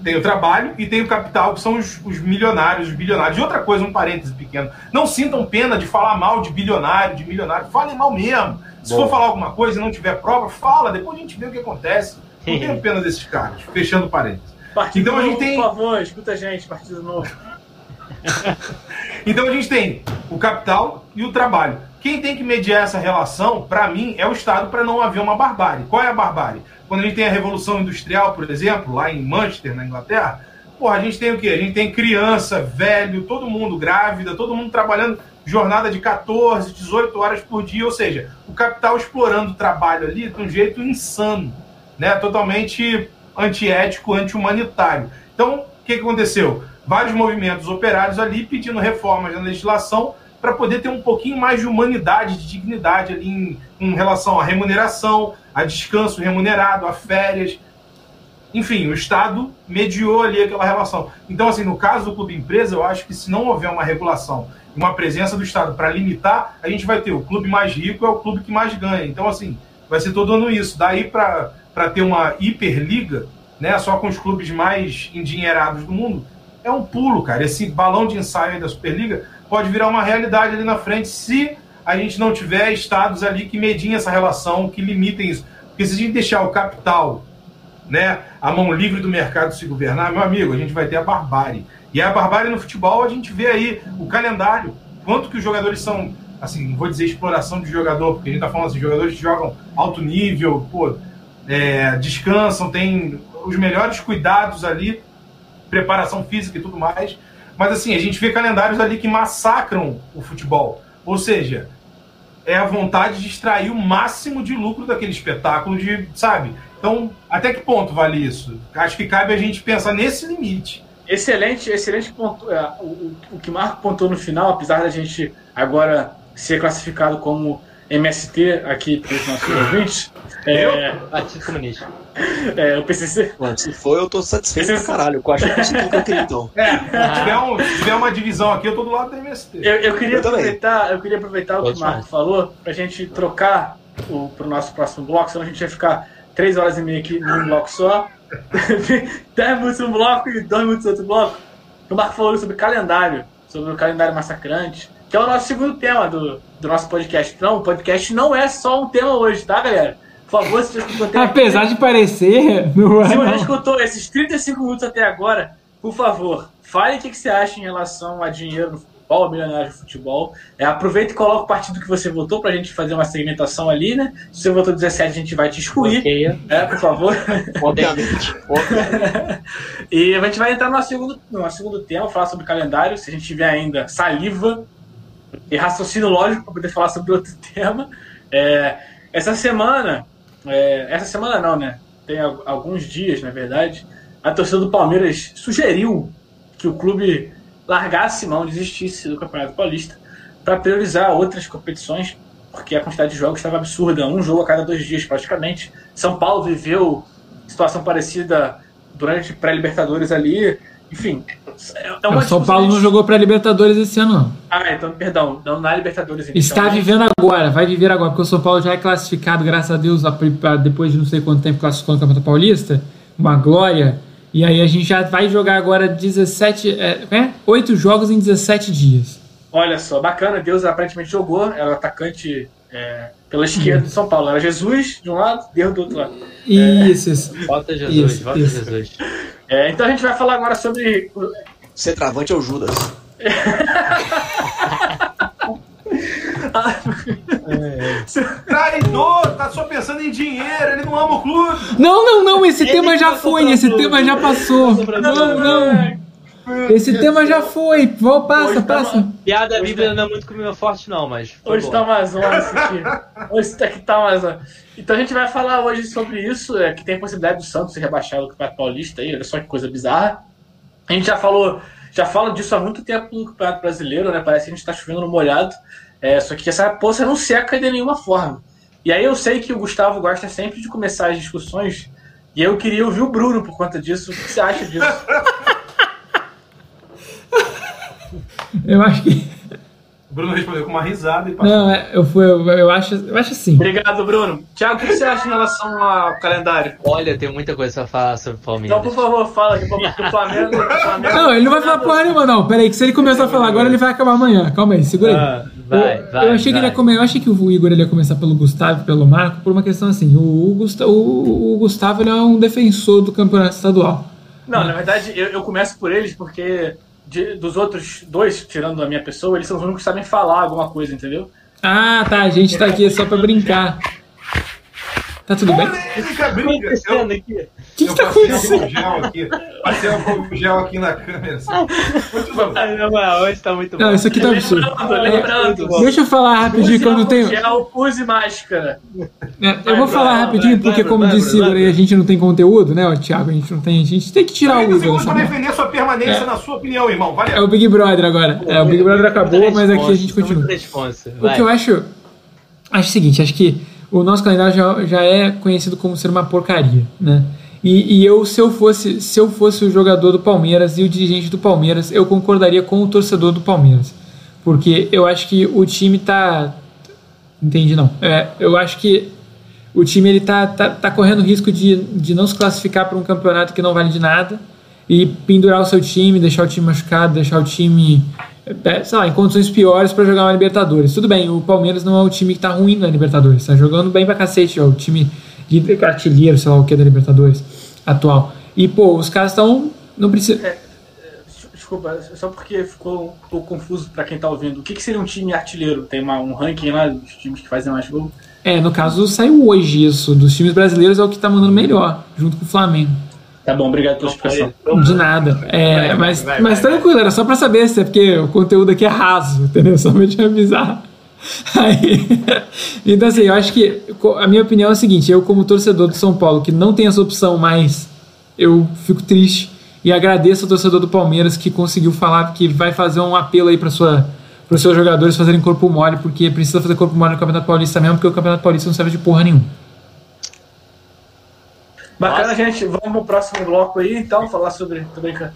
Tem o trabalho e tem o capital, que são os, os, milionários, os bilionários. E outra coisa, um parêntese pequeno. Não sintam pena de falar mal de bilionário, de milionário. Falem mal mesmo. Se Bom. for falar alguma coisa e não tiver prova, fala, depois a gente vê o que acontece. Não tenho pena desses caras. Fechando parênteses. Partido então a gente tem. Por favor, escuta a gente, partido novo. então a gente tem o capital e o trabalho. Quem tem que mediar essa relação, para mim, é o Estado para não haver uma barbárie. Qual é a barbárie? Quando a gente tem a Revolução Industrial, por exemplo, lá em Manchester, na Inglaterra, porra, a gente tem o quê? A gente tem criança, velho, todo mundo grávida, todo mundo trabalhando jornada de 14, 18 horas por dia, ou seja, o capital explorando o trabalho ali de um jeito insano, né? totalmente antiético, anti-humanitário. Então, o que, aconteceu? Vários movimentos operários ali pedindo reformas na legislação para poder ter um pouquinho mais de humanidade, de dignidade ali em, em relação à remuneração, a descanso remunerado, a férias. Enfim, o Estado mediou ali aquela relação. Então, assim, no caso do clube empresa, eu acho que se não houver uma regulação uma presença do Estado para limitar, a gente vai ter o clube mais rico é o clube que mais ganha. Então, assim, vai ser todo ano isso. Daí para ter uma hiperliga, né, só com os clubes mais endinheirados do mundo, é um pulo, cara. Esse balão de ensaio da Superliga pode virar uma realidade ali na frente se a gente não tiver estados ali que medem essa relação, que limitem isso. Porque se a gente deixar o capital, né, a mão livre do mercado se governar, meu amigo, a gente vai ter a barbárie. E a barbárie no futebol, a gente vê aí o calendário, quanto que os jogadores são, assim, não vou dizer exploração de jogador, porque a gente está falando assim, jogadores que jogam alto nível, pô, é, descansam, têm os melhores cuidados ali, preparação física e tudo mais, mas assim, a gente vê calendários ali que massacram o futebol. Ou seja, é a vontade de extrair o máximo de lucro daquele espetáculo, de, sabe? Então, até que ponto vale isso? Acho que cabe a gente pensar nesse limite. Excelente, excelente ponto. É, o, o, o que Marco pontou no final, apesar da gente agora ser classificado como MST aqui para os nossos ouvintes. É... Partido Comunista. É, o PCC. Mano, se for, eu tô satisfeito PCC... caralho. Eu acho que eu que eu queria, então. É, se tiver, um, se tiver uma divisão aqui, eu tô do lado do MST. Eu, eu queria, eu aproveitar, eu queria aproveitar o que o Marco falou pra gente trocar o, pro nosso próximo bloco, senão a gente vai ficar três horas e meia aqui num bloco só. 10 minutos um bloco e dois minutos outro bloco. O Marco falou sobre calendário, sobre o calendário massacrante que é o nosso segundo tema do, do nosso podcast. Então, o podcast não é só um tema hoje, tá, galera? Por favor, se você escutou até Apesar aqui, de parecer, não é. Se você escutou esses 35 minutos até agora, por favor, fale o que, que você acha em relação a dinheiro futebol, milionário de futebol. É, aproveita e coloca o partido que você votou pra gente fazer uma segmentação ali, né? Se você votou 17, a gente vai te excluir. Okay. É, por favor. Obviamente. e a gente vai entrar no segundo, no segundo tema, falar sobre calendário. Se a gente tiver ainda saliva e raciocínio lógico para poder falar sobre outro tema. É, essa semana, é, essa semana não, né? Tem alguns dias, na verdade, a torcida do Palmeiras sugeriu que o clube largasse mão, desistisse do Campeonato Paulista para priorizar outras competições, porque a quantidade de jogos estava absurda, um jogo a cada dois dias praticamente. São Paulo viveu situação parecida durante pré-Libertadores ali, enfim, é uma o São Paulo não jogou para Libertadores esse ano, não. Ah, então, perdão, não na Libertadores. Então, Está vivendo agora, vai viver agora, porque o São Paulo já é classificado, graças a Deus, depois de não sei quanto tempo classificou no Campeonato Paulista, uma glória. E aí a gente já vai jogar agora 17, é, é, 8 jogos em 17 dias. Olha só, bacana, Deus aparentemente jogou, era o atacante é, pela esquerda do São Paulo. Era Jesus de um lado, Deus do outro lado. Isso, é, isso. Volta Jesus, isso, volta isso. Jesus. É, então a gente vai falar agora sobre. Centravante é o Judas. Traidor, tá só pensando em dinheiro, ele não ama o clube. Não, não, não, esse ele tema já foi, esse tema já passou. Não, não. Esse tema já foi. Vou, passa, tá passa. Piada Hoje bíblia tá- não é muito comigo forte, não, mas. Hoje bom. tá Amazônia isso aqui. Hoje tá aqui tá Amazônia. Então a gente vai falar hoje sobre isso, é, que tem a possibilidade do Santos ser rebaixado do Campeonato Paulista aí, olha só que coisa bizarra. A gente já falou, já fala disso há muito tempo no Campeonato Brasileiro, né? Parece que a gente tá chovendo no molhado. É, só que essa poça não seca de nenhuma forma. E aí eu sei que o Gustavo gosta sempre de começar as discussões, e eu queria ouvir o Bruno por conta disso. O que você acha disso? Eu acho que. O Bruno respondeu com uma risada e passou. Não, é, eu, fui, eu, eu acho, eu acho assim. Obrigado, Bruno. Thiago, o que você acha em relação ao calendário? Olha, tem muita coisa pra falar sobre o Palmeiras. Então, por favor, fala aqui, porque o Flamengo. o Flamengo Não, ele não vai falar porra nenhuma, não. Pera aí, que se ele começar a falar agora, ele vai acabar amanhã. Calma aí, segura aí. Ah, vai, eu, vai, eu achei que ele vai. ia comer, eu achei que o Igor ele ia começar pelo Gustavo e pelo Marco por uma questão assim. O, o, Gusta- o- o Gustavo ele é um defensor do campeonato estadual. Não, na verdade, eu, eu começo por eles porque de- dos outros dois, tirando a minha pessoa, eles são os únicos que sabem falar alguma coisa, entendeu? Ah, tá. A gente tá aqui só pra brincar. Tá tudo bem? O Polêmica, O que tá briga. acontecendo Eu, aqui? que, eu que tá passei acontecendo? álcool gel aqui. Passei álcool gel aqui na câmera. assim. Não, mas hoje tá muito bom. Não, isso aqui tá absurdo. Lembrando, lembrando. Deixa eu falar rapidinho que eu não tenho. Gel, use máscara. É, eu vou falar rapidinho, porque como disse Igor a gente não tem conteúdo, né, ó, Thiago? A gente não tem. A gente tem que tirar o Igor pra defender sua permanência na sua opinião, irmão. É Valeu. o Big Brother agora. É, o Big Brother acabou, mas aqui a gente continua. O que eu acho. Acho o seguinte, acho que o nosso calendário já, já é conhecido como ser uma porcaria, né? E, e eu, se eu fosse, se eu fosse o jogador do Palmeiras e o dirigente do Palmeiras, eu concordaria com o torcedor do Palmeiras. Porque eu acho que o time tá. Entendi não. É, eu acho que o time ele tá, tá, tá correndo risco de, de não se classificar para um campeonato que não vale de nada e pendurar o seu time, deixar o time machucado, deixar o time, sei lá, em condições piores para jogar uma Libertadores. Tudo bem, o Palmeiras não é o time que tá ruim na Libertadores, tá jogando bem pra cacete, ó, o time de artilheiro, sei lá o que da Libertadores atual. E pô, os caras estão não precisa Desculpa, só porque ficou um pouco confuso pra quem tá ouvindo. O que, que seria um time artilheiro? Tem uma- um ranking lá dos times que fazem mais gol? É, no caso saiu hoje isso, dos times brasileiros é o que tá mandando melhor, junto com o Flamengo. Tá bom, obrigado pela explicação. De nada. É, Vai, mas vai, mas vai, tranquilo, era só pra saber se é porque o conteúdo aqui é raso, entendeu? Só pra te avisar. Aí, então, assim, eu acho que a minha opinião é a seguinte: eu, como torcedor do São Paulo, que não tem essa opção mais, eu fico triste e agradeço ao torcedor do Palmeiras que conseguiu falar que vai fazer um apelo aí para sua para os seus jogadores fazerem corpo mole, porque precisa fazer corpo mole no Campeonato Paulista mesmo, porque o Campeonato Paulista não serve de porra nenhuma. Bacana, Nossa. gente. Vamos pro próximo bloco aí, então, falar sobre. Tô brincando.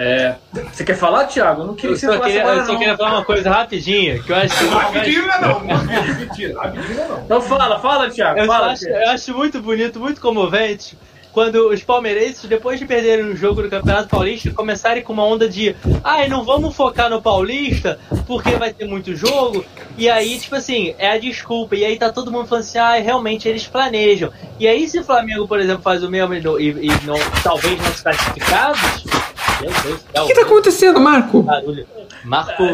É, você quer falar, Thiago? Eu não queria Eu que você queria, agora, eu só não. queria falar uma coisa rapidinha, que eu acho que Rapidinho não não. Mentira, rapidinho não. Então fala, fala, Thiago. eu, fala, acho, eu acho muito bonito, muito comovente quando os palmeirenses, depois de perderem um jogo do Campeonato Paulista, começarem com uma onda de ai, não vamos focar no Paulista, porque vai ter muito jogo. E aí, tipo assim, é a desculpa. E aí tá todo mundo falando assim, ai, realmente eles planejam. E aí, se o Flamengo, por exemplo, faz o mesmo e, não- e- não, talvez não se classificados. Meu Deus O que tá acontecendo, Marco? barulho. Marco,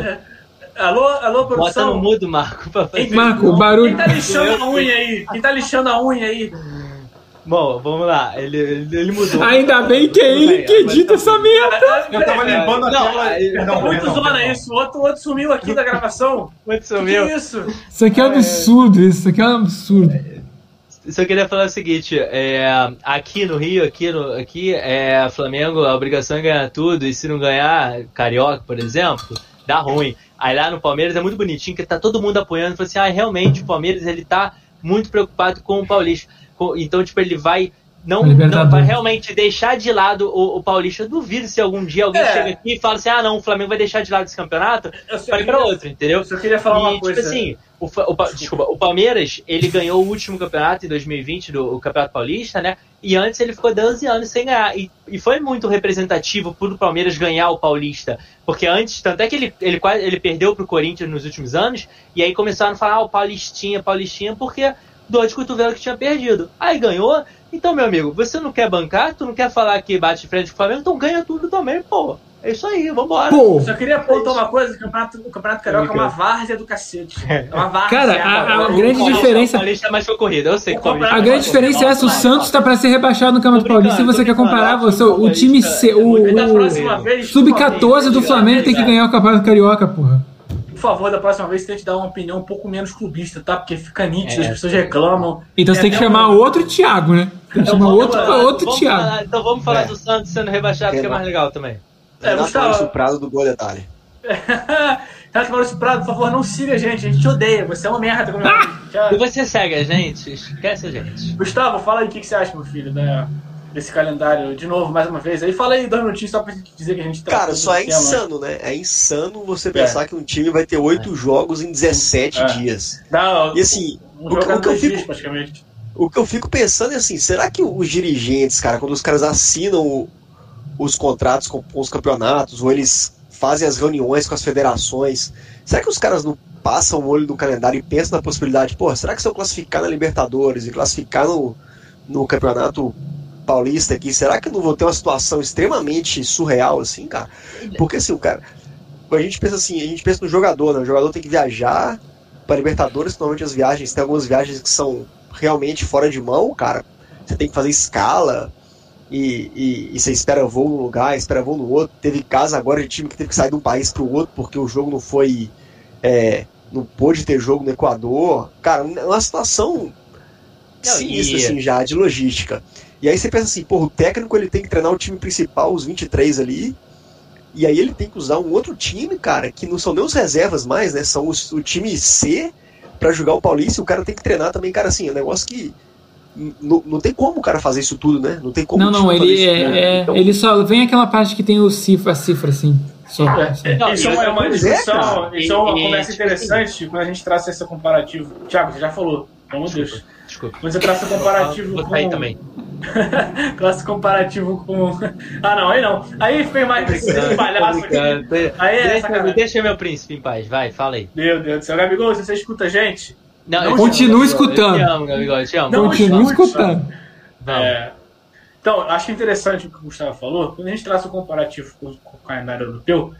Alô, alô, bota no produção. mudo, Marco, pra fazer. Marco, o barulho. Quem tá lixando a unha aí? Quem tá lixando a unha aí? Bom, vamos lá. Ele, ele, ele mudou. Ainda bem que é ele que edita essa merda. Eu tava limpando a Não, tela. aí- Perdão, Muito zona perdão. isso. O outro, o outro sumiu aqui da gravação. Muito Que, sumiu. que é isso? Isso aqui é um absurdo, isso aqui é um absurdo. Só queria falar o seguinte, é, aqui no Rio, aqui, no, aqui é Flamengo, a obrigação é ganhar tudo, e se não ganhar, Carioca, por exemplo, dá ruim. Aí lá no Palmeiras é muito bonitinho, que tá todo mundo apoiando, fala assim, ah, realmente o Palmeiras ele tá muito preocupado com o Paulista. Então, tipo, ele vai. Não, não vai realmente deixar de lado o, o Paulista. Eu duvido se algum dia alguém É. chega aqui e fala assim: ah, não, o Flamengo vai deixar de lado esse campeonato, vai para outro, entendeu? Eu só queria falar e, uma tipo coisa. assim, o, o Pa- desculpa, o Palmeiras, ele ganhou o último campeonato em 2020, do o Campeonato Paulista, né? E antes ele ficou 12 anos sem ganhar. E, e foi muito representativo pro Palmeiras ganhar o Paulista. Porque antes, tanto é que ele, ele, quase, ele perdeu pro Corinthians nos últimos anos, e aí começaram a falar, ah, o Paulistinha, Paulistinha, porque dor de cotovelo que tinha perdido. Aí ganhou. Então, meu amigo, você não quer bancar, tu não quer falar que bate de frente com o Flamengo, então ganha tudo também, pô. É isso aí, vambora. Pô, Só queria apontar uma coisa: o Campeonato, o campeonato Carioca é uma várzea do cacete. É uma várzea. Cara, a- a O- grande o- diferença- O Paulista é mais concorrido, eu sei que o a é grande diferença é essa: o. Santos tá pra ser rebaixado no Campeonato Paulista e você quer comparar você, o time é C, o, o vez, Sub-14 do Flamengo tem que ganhar o Campeonato Carioca, porra. Por favor, da próxima vez tente dar uma opinião um pouco menos clubista, tá? Porque fica nítido, É, as pessoas reclamam. Então você tem que É, chamar é um- outro Thiago, né? Tem que chamar vamos outro, falar- outro vamos Thiago. falar- então vamos falar É. do Santos sendo rebaixado, que é mais legal também. É, Renato Gustavo. Maurício Prado do Gol Detalhe. Renato Maurício Prado, por favor, não siga a gente. A gente te odeia. Você é uma merda. Como Já- E você segue a gente? Esquece a gente. Gustavo, fala aí o que, que você acha, meu filho, da- desse calendário. De novo, mais uma vez. Aí fala aí dois minutinhos só pra gente dizer que a gente tá. Cara, só é insano, né? É insano você É. pensar que um time vai ter oito jogos em 17 É. dias. Dá, E assim, um o o que eu dias, fico- praticamente. O que eu fico pensando é assim, será que os dirigentes, cara, quando os caras assinam o- os contratos com, com os campeonatos, ou eles fazem as reuniões com as federações, será que os caras não passam o olho no calendário e pensam na possibilidade, pô, será que se eu classificar na Libertadores e classificar no, no campeonato paulista aqui, será que eu não vou ter uma situação extremamente surreal assim, cara? Porque assim, o cara. A gente pensa assim, a gente pensa no jogador, né? O jogador tem que viajar para Libertadores, normalmente as viagens, tem algumas viagens que são realmente fora de mão, cara. Você tem que fazer escala e, e, e você espera voo num lugar, espera voo no outro. Teve caso agora de time que teve que sair de um país para o outro porque o jogo não foi. é, não pôde ter jogo no Equador. Cara, é uma situação sinistra, assim, já, de logística. E aí você pensa assim, porra, o técnico ele tem que treinar o time principal, os 23 ali, e aí ele tem que usar um outro time, cara, que não são nem os reservas mais, né? São os, o time C pra jogar o Paulista, e o cara tem que treinar também, cara, assim, é um negócio que não, não tem como o cara fazer isso tudo, né? Não tem como Não, não, ele, isso é, tudo. é- Então, ele só vem aquela parte que tem o cifra, a cifra, assim. Só, assim. É, Não, isso é uma é, discussão, isso é uma E- e- conversa interessante quando a gente traça esse comparativo. Tiago, você já falou, pelo amor de Deus. Desculpa. Quando você traça comparativo Vou com. também. Traça comparativo com. Ah, não, aí não. Aí foi mais esse palhaço aqui. Aí é Deixa, sacanagem. deixa meu príncipe em paz, vai, fala aí. Meu Deus do céu. Gabigol, você escuta a gente. Não, Não, eu- Continua eu- escutando. Eu te amo, Gabigol, eu te amo. Não, Continua escutando. É, então, acho interessante o que o Gustavo falou. Quando a gente traça o comparativo com, com o calendário europeu,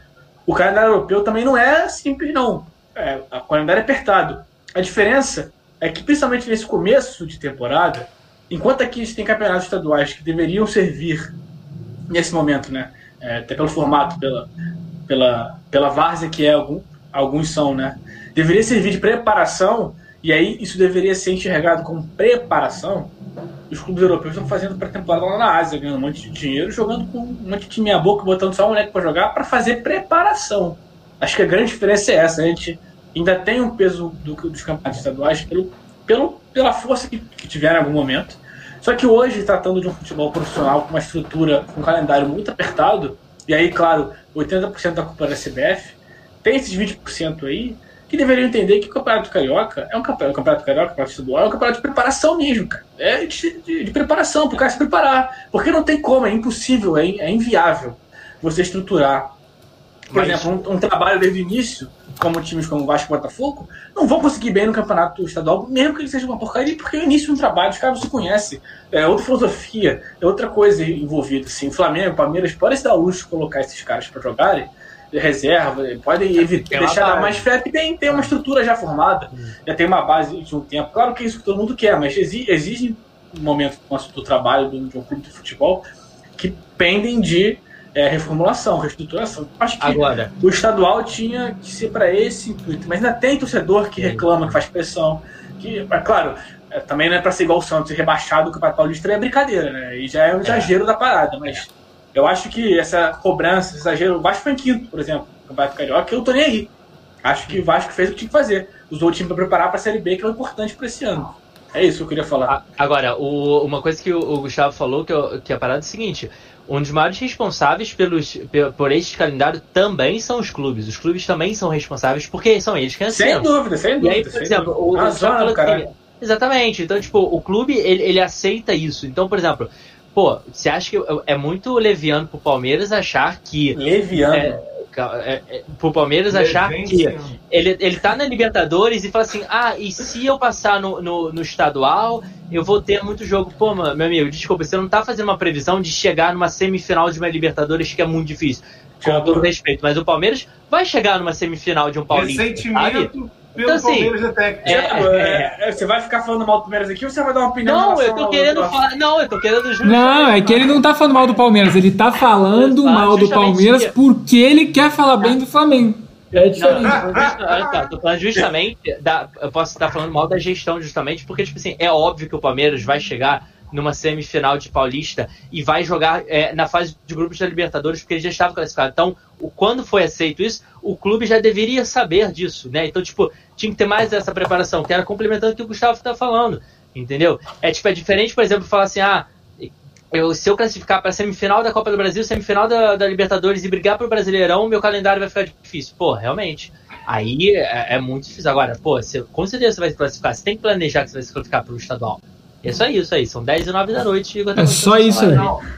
o calendário europeu também não é simples, não. É, o calendário é apertado. A diferença é que, principalmente nesse começo de temporada, enquanto aqui a gente tem campeonatos estaduais que deveriam servir nesse momento, né? É, até pelo formato, pela, pela, pela várzea que é algum, alguns são, né? Deveria servir de preparação, e aí isso deveria ser enxergado como preparação. Os clubes europeus estão fazendo pré-temporada lá na Ásia, ganhando um monte de dinheiro, jogando com um monte de time meia boca, botando só um moleque para jogar para fazer preparação. Acho que a grande diferença é essa. A gente ainda tem um peso do- dos campeonatos estaduais pelo, pelo, pela força que, que tiveram em algum momento. Só que hoje, tratando de um futebol profissional com uma estrutura, com um calendário muito apertado, e aí, claro, 80% da culpa é da CBF, tem esses 20% aí que deveriam entender que o Campeonato Carioca é um campeonato, o Campeonato Carioca, o Campeonato Estadual, é um campeonato de preparação mesmo, cara. É de, de, de preparação, pro cara se preparar. Porque não tem como, é impossível, é, é inviável você estruturar por Mas- exemplo, um, um trabalho desde o início, como times como o Vasco e Botafogo, não vão conseguir bem no campeonato estadual, mesmo que ele seja uma porcaria, porque é o início de um trabalho, os caras se conhecem. É outra filosofia, é outra coisa envolvida. Assim. Flamengo, Palmeiras, podem se dar luxo de colocar esses caras para jogarem, de reserva, podem evitar, Tem uma deixar dar mais fé, porque tem, tem uma estrutura já formada, já tem uma base de um tempo. Claro que é isso que todo mundo quer, mas exi- exige um momento do trabalho do- de um clube de futebol que pendem de é, reformulação, reestruturação. Acho que Agora, o estadual tinha que ser para esse intuito, mas ainda tem torcedor que reclama, que faz pressão. Que, é claro, é, também não é para ser igual o Santos e rebaixado do Campeonato Paulista é brincadeira, né? E já é um exagero da parada, mas eu acho que essa cobrança, esse exagero, o Vasco foi em quinto, por exemplo, no Campeonato Carioca, eu tô nem aí. Acho que o Vasco fez o que tinha que fazer. Usou o time para preparar para a Série B, que é o importante para esse ano. É isso que eu queria falar. a- agora o- uma coisa que o, o Gustavo falou, que, eu- que a parada é o seguinte: um dos maiores responsáveis pelos, pe- por este calendário também são os clubes. Os clubes também são responsáveis porque são eles que sem assinam. dúvida, sem E dúvida. aí, por sem exemplo, dúvida. o, caralho. assim, Exatamente. Então, tipo, o clube, ele, ele aceita isso. Então, por exemplo, pô, você acha que é muito leviano pro Palmeiras achar que Leviano. É, é, é, pro Palmeiras achar que ele, ele tá na Libertadores e fala assim: ah, e se eu passar no, no, no estadual, eu vou ter muito jogo. Pô, meu amigo, desculpa, você não tá fazendo uma previsão de chegar numa semifinal de uma Libertadores que é muito difícil. Com todo respeito, mas o Palmeiras vai chegar numa semifinal de um Paulista. Ressentimento. Sabe? Pelo então, assim, Palmeiras até. É, é, é, você vai ficar falando mal do Palmeiras aqui ou você vai dar uma opinião? Não, eu tô querendo falar. Não, eu tô querendo justo. Não, é que ele não tá falando mal do Palmeiras, ele tá falando mal do Palmeiras que... porque ele quer falar bem do Flamengo. É diferente. Não, não, tá, tô falando justamente. Da, eu posso estar falando mal da gestão, justamente, porque, tipo assim, é óbvio que o Palmeiras vai chegar numa semifinal de Paulista e vai jogar é, na fase de grupos da Libertadores, porque ele já estava classificado. Então, o, quando foi aceito isso, o clube já deveria saber disso, né? Então, tipo, tinha que ter mais essa preparação, que era complementando o que o Gustavo está falando, entendeu? É tipo, é diferente, por exemplo, falar assim, ah, eu, se eu classificar para semifinal da Copa do Brasil, semifinal da, da Libertadores e brigar para o Brasileirão, meu calendário vai ficar difícil. Pô, realmente. Aí é, é muito difícil. Agora, pô, você, com certeza você vai se classificar. Você tem que planejar que você vai se classificar para o estadual. É só isso aí, são 10 e 9 da noite. É só isso aí. É,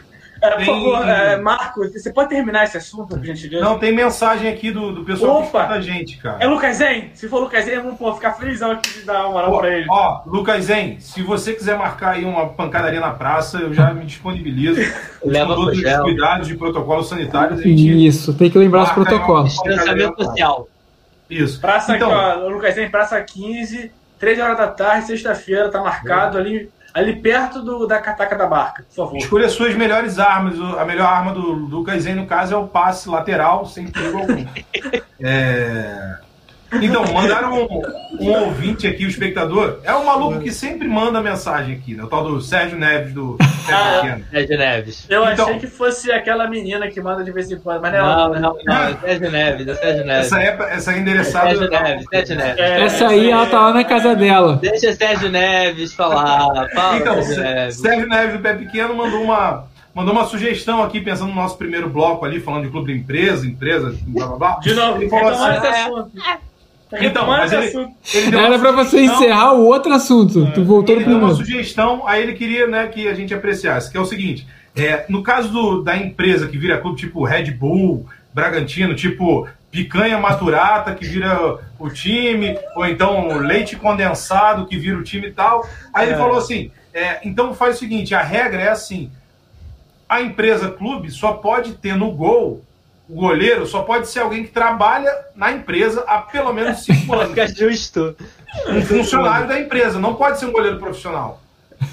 por favor, é, Marco, você pode terminar esse assunto, por gentileza? Não, tem mensagem aqui do, do pessoal Opa, que da gente, cara. É Lucas Zen? Se for Lucas Zen, vamos ficar felizão aqui de dar uma moral ó, pra ele. Ó, Lucas Zen, se você quiser marcar aí uma pancadaria na praça, eu já me disponibilizo. Leva com todos os cuidados de protocolos sanitários. Isso, tem que lembrar os protocolos. Distanciamento social. Isso. Praça então, aqui, ó, Lucas Zen, praça 15, 3 horas da tarde, sexta-feira, tá marcado é. ali ali perto do, da cataca da barca, por favor. Escolha as suas melhores armas. A melhor arma do Lucas Zen, no caso, é o passe lateral, sem perigo algum. é... Então, mandaram um, um, ouvinte aqui, o espectador. É um maluco que sempre manda mensagem aqui, né? O tal do Sérgio Neves do ah, Sérgio Neves. Eu então, achei que fosse aquela menina que manda de vez em quando, mas não é Não, não, não, é Sérgio Neves, é Sérgio Neves. Essa, é, essa é endereçada. Sérgio Neves, Sérgio Neves. É, essa aí, ela tá lá na casa dela. Deixa Sérgio Neves falar. Fala, então, Sérgio Neves. Sérgio Neves do Pé Pequeno mandou uma mandou uma sugestão aqui, pensando no nosso primeiro bloco ali, falando de clube de empresa, empresa, blá blá blá. De novo, ele falou assim. Então, mas ele, ele Era para você encerrar o outro assunto. É. Tu voltou ele no primeiro. uma sugestão, aí ele queria né, que a gente apreciasse, que é o seguinte: é, no caso do, da empresa que vira clube tipo Red Bull, Bragantino, tipo Picanha Maturata, que vira o time, ou então leite condensado, que vira o time e tal. Aí é. ele falou assim: é, então faz o seguinte: a regra é assim. A empresa clube só pode ter no gol o goleiro só pode ser alguém que trabalha na empresa há pelo menos cinco anos. Fica justo. Um funcionário da empresa, não pode ser um goleiro profissional.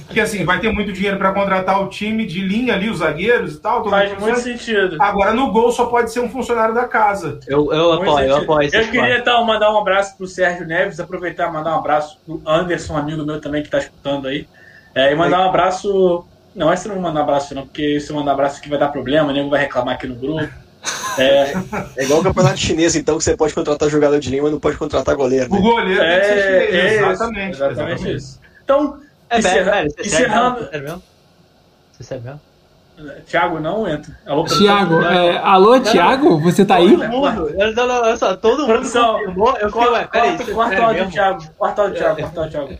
Porque assim, vai ter muito dinheiro para contratar o time de linha ali, os zagueiros e tal. Faz muito sentido. Agora, no gol só pode ser um funcionário da casa. Eu, eu apoio, eu apoio. Eu queria então mandar um abraço pro Sérgio Neves, aproveitar e mandar um abraço pro Anderson, amigo meu também que tá escutando aí. É, e mandar um abraço. Não, esse não vou mandar um abraço, não, porque se eu mandar um abraço aqui vai dar problema, o nego vai reclamar aqui no grupo. É, é igual o campeonato chinês, então, que você pode contratar jogador de linha, mas não pode contratar goleiro. Né? O goleiro é, é exatamente, exatamente, exatamente, isso. Então, é, encerra, velho, você encerrando. Você sabe mesmo? Tiago não entra. Alô, Tiago, é, alô, Tiago? Você tá aí? Todo mundo. Não, não, olha só, todo mundo confirmou. Eu fiquei, ué, peraí. Quarto áudio, Thiago. Quarto áudio, Thiago. Quarto áudio, Thiago.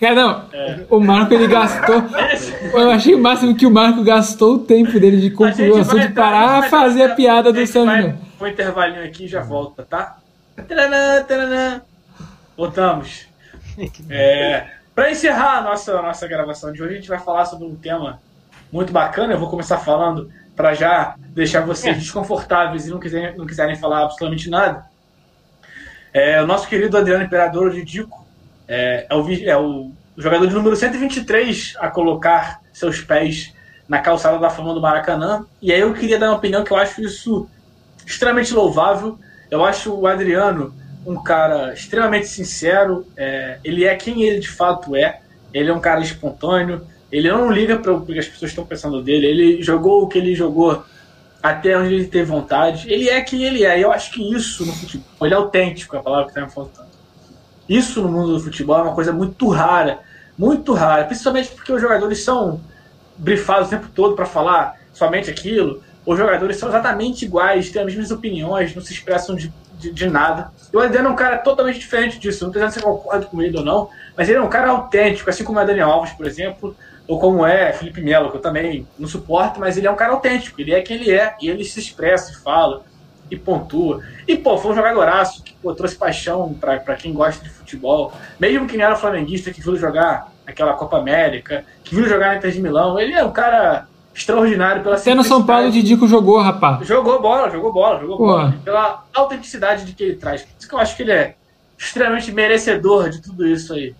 Cara, não, é. o Marco ele gastou. Eu achei o máximo que o Marco gastou o tempo dele de concluir o assunto para a fazer a piada do Sérgio. Um intervalinho aqui e já volta, tá? Taranã, taranã. Voltamos. É, para encerrar a nossa, nossa gravação de hoje, a gente vai falar sobre um tema muito bacana. Eu vou começar falando para já deixar vocês desconfortáveis e não quiserem, não quiserem falar absolutamente nada. É, o nosso querido Adriano Imperador de Dico é, é, o, é o jogador de número 123 a colocar seus pés na calçada da fama do Maracanã. E aí eu queria dar uma opinião que eu acho isso extremamente louvável. Eu acho o Adriano um cara extremamente sincero. É, ele é quem ele de fato é. Ele é um cara espontâneo. Ele não liga para o que as pessoas estão pensando dele. Ele jogou o que ele jogou até onde ele teve vontade. Ele é quem ele é. E eu acho que isso no futebol, ele é autêntico, é a palavra que está me faltando. Isso no mundo do futebol é uma coisa muito rara, muito rara, principalmente porque os jogadores são brifados o tempo todo para falar somente aquilo. Os jogadores são exatamente iguais, têm as mesmas opiniões, não se expressam de, de, de nada. E o Adriano é um cara totalmente diferente disso. Não estou dizendo se você com ele ou não, mas ele é um cara autêntico, assim como é Daniel Alves, por exemplo, ou como é Felipe Melo, que eu também não suporto, mas ele é um cara autêntico. Ele é quem ele é e ele se expressa e fala. E pontua. E, pô, foi um jogadoraço que pô, trouxe paixão pra, pra quem gosta de futebol. Mesmo que não era flamenguista, que viu jogar aquela Copa América, que viu jogar na Inter de Milão. Ele é um cara extraordinário pela Até no São Paulo o simplicidade. Didico jogou, rapaz. Jogou bola, jogou bola, jogou Pô. bola. Pela autenticidade de que ele traz. Por isso que eu acho que ele é extremamente merecedor de tudo isso aí.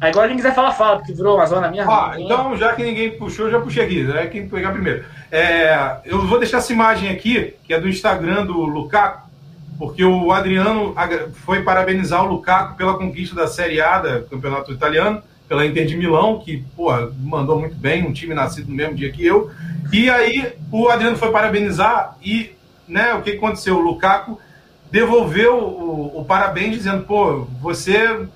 Aí agora quem quiser falar, fala, porque virou uma zona minha. Ó, então, já que ninguém puxou, já puxei aqui. É quem pegar primeiro. É, eu vou deixar essa imagem aqui, que é do Instagram do Lukaku, porque o Adriano foi parabenizar o Lukaku pela conquista da Série A do Campeonato Italiano, pela Inter de Milão, que pô, mandou muito bem, um time nascido no mesmo dia que eu. E aí o Adriano foi parabenizar e né, o que aconteceu? O Lukaku devolveu o, o parabéns dizendo, pô, você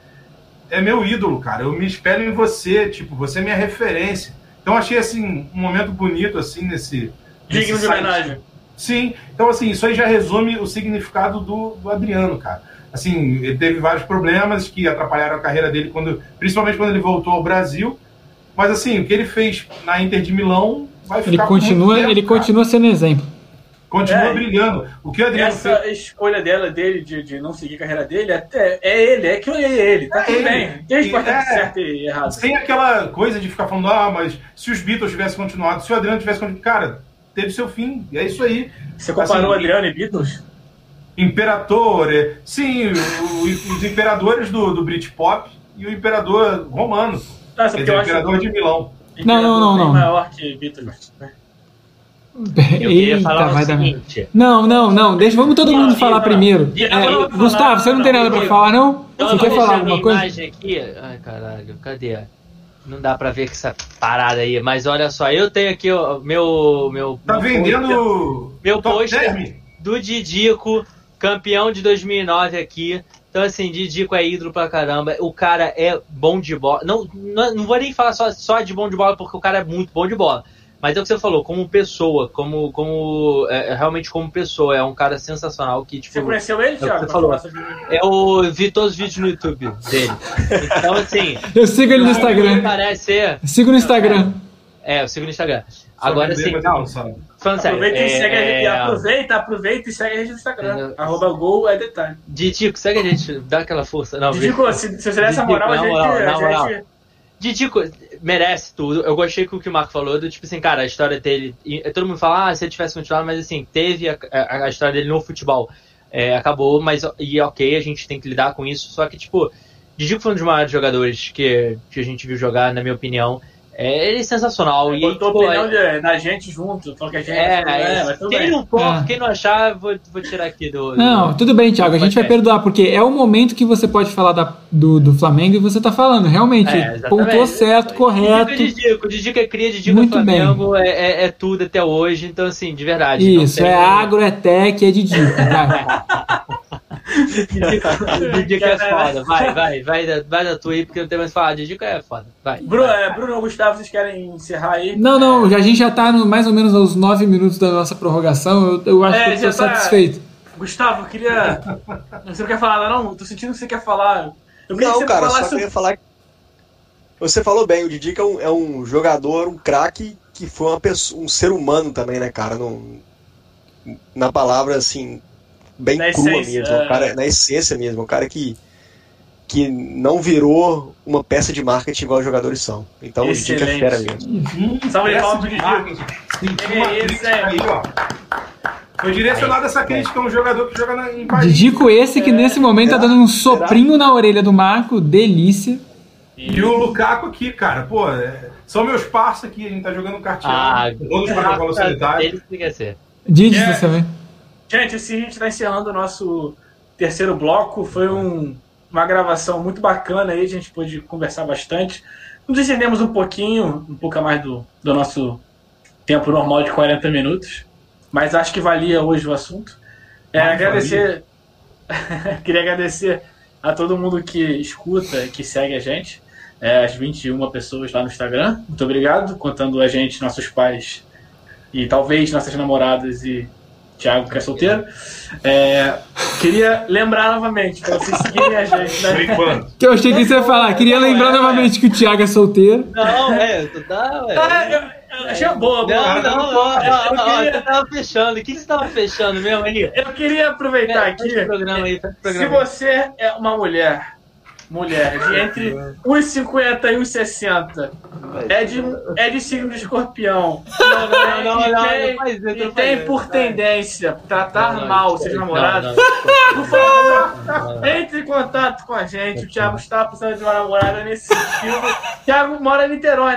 é meu ídolo, cara. Eu me espelho em você, tipo, você é minha referência. Então achei assim um momento bonito assim nesse Digno nesse de homenagem. Sim, então assim, isso aí já resume o significado do, do Adriano, cara. Assim, ele teve vários problemas que atrapalharam a carreira dele, quando, principalmente quando ele voltou ao Brasil. Mas assim, o que ele fez na Inter de Milão vai ficar Ele continua, tempo, ele cara. continua sendo exemplo. Continua É, brilhando. O que o Adriano fez Essa escolha dela, dele, de, de não seguir a carreira dele, é, é ele, é que é ele, tá É tudo ele. bem. Tem E- importante é. certo e errado. Sem aquela coisa de ficar falando, ah, mas se os Beatles tivessem continuado, se o Adriano tivesse continuado. Cara, teve seu fim. E é isso aí. Você comparou assim, Adriano e Beatles? Imperador, é- sim, o- os imperadores do, do Britpop e o imperador romano. Nossa, Quer eu dizer, o acho imperador de Milão. Não, não, não, bem não. maior que Beatles. né? Eu queria falar Eita, o vai dar. seguinte. Não, não, não. Deixa, vamos todo Não, mundo não, falar não. primeiro. É, não, Gustavo, você não não, tem nada pra não. falar, não? Então, Você eu quer falar alguma minha coisa? imagem aqui. Ai, caralho, cadê? Não dá pra ver com essa parada aí, mas olha só, eu tenho aqui o meu. meu Tá meu vendendo. Meu pôster. 10, Mi? do Didico, campeão de 2009 aqui. Então, assim, Didico é ídolo pra caramba. O cara é bom de bola. Não, não, não vou nem falar só, só de bom de bola, porque o cara é muito bom de bola. Mas é o que você falou, como pessoa, como, como é, realmente como pessoa, é um cara sensacional que, tipo, Você conheceu ele, É Thiago? você Pra falou. sobre eu vi todos os vídeos no YouTube dele. Então, assim, Eu sigo ele no ele Instagram. parece ser. Sigo no Instagram. É, eu sigo no Instagram. Só Agora sim. Aproveita e segue a gente. é, Aproveita, aproveita e segue a gente no Instagram. É. Arroba gol é detalhe. Didico, segue a gente, dá aquela força. Não, Didico, se, se você der essa Didico, moral, a na gente. moral, a na gente- moral. Didico merece tudo. Eu gostei com o que o Marco falou, do tipo assim, cara, a história dele. Todo mundo fala, ah, se ele tivesse continuado, mas assim, teve a, a- a história dele no futebol. É, acabou, mas e ok, a gente tem que lidar com isso. Só que, tipo, Didico foi um dos maiores jogadores que, que a gente viu jogar, na minha opinião. É, ele é sensacional. e, Botou tipo, opinião é, de- da gente junto. Que a gente. é, é, mas tudo quem bem. não for, É. quem não achar, vou, vou tirar aqui do. do- Não, tudo bem, Thiago. A gente vai perdoar, porque é o momento que você pode falar da- do, do Flamengo e você tá falando. Realmente, É, pontuou certo, correto. Didico é Didico, é cria, Didico Muito é Flamengo, é, é, é tudo até hoje, então assim, de verdade. Isso, é agro, é tech, é Didico. vai. Didico, é foda, vai, vai, vai, da- vai da tua aí, porque não tem mais o que falar, Didico é foda, vai. Bruno, vai. é, Bruno ou Vocês querem encerrar aí? Não, não, já- a gente já tá no, mais ou menos aos nove minutos da nossa prorrogação. Eu, eu acho É, que eu já tô tá- satisfeito. Gustavo, eu queria. Você não quer falar não? Tô sentindo que você quer falar. Eu queria que Não, você cara, só falasse. queria falar que. Você falou bem, o Didico é um, é um jogador, um craque que foi uma pessoa, um ser humano também, né, cara? Não, na palavra, assim, bem Na crua essência, mesmo. um é. cara, na essência mesmo. Um cara que, que não virou uma peça de marketing igual os jogadores são. Então o é Excelente. fera mesmo. Hum, Salve de palmas pro É, é. ó. Foi direcionada essa crítica a um jogador que joga na, em Paris. Didico esse que nesse momento tá será? dando um soprinho na orelha do Marco, delícia. E o Lukaku aqui, cara, pô, é- são meus parceiros aqui, a gente tá jogando cartinha. Ah, todos para a solitário. ele que quer ser. Didi, É. você vê. Gente, assim a gente está encerrando o nosso terceiro bloco. Foi um- uma gravação muito bacana aí, a gente pôde conversar bastante. Nos estendemos um pouquinho, um pouco a mais do, do nosso tempo normal de 40 minutos, mas acho que valia hoje o assunto. É, agradecer, queria agradecer a todo mundo que escuta, que segue a gente, é, as 21 pessoas lá no Instagram. Muito obrigado, contando a gente, nossos pais e talvez nossas namoradas e Thiago, que é solteiro. É, queria lembrar novamente para vocês seguirem a gente. Por Né? enquanto. Que eu achei que você ia falar. Queria Não, lembrar é, novamente que o Thiago é solteiro. Não, é, tu. Ah, eu- eu achei boa, boa. Não, não, não, não, Eu não, queria- você tava fechando. O que você tava fechando mesmo aí? Eu queria aproveitar Faz aqui. Se você é uma mulher, mulher de entre 1,50 e 1,60, é de, é de signo de escorpião. Não, não, não, e não, tem, não faz isso, e tem por tendência tratar Não, não, mal seus namorados. Por favor, entre em contato com a gente. O Thiago está precisando de uma namorada nesse sentido. O Thiago mora em Niterói.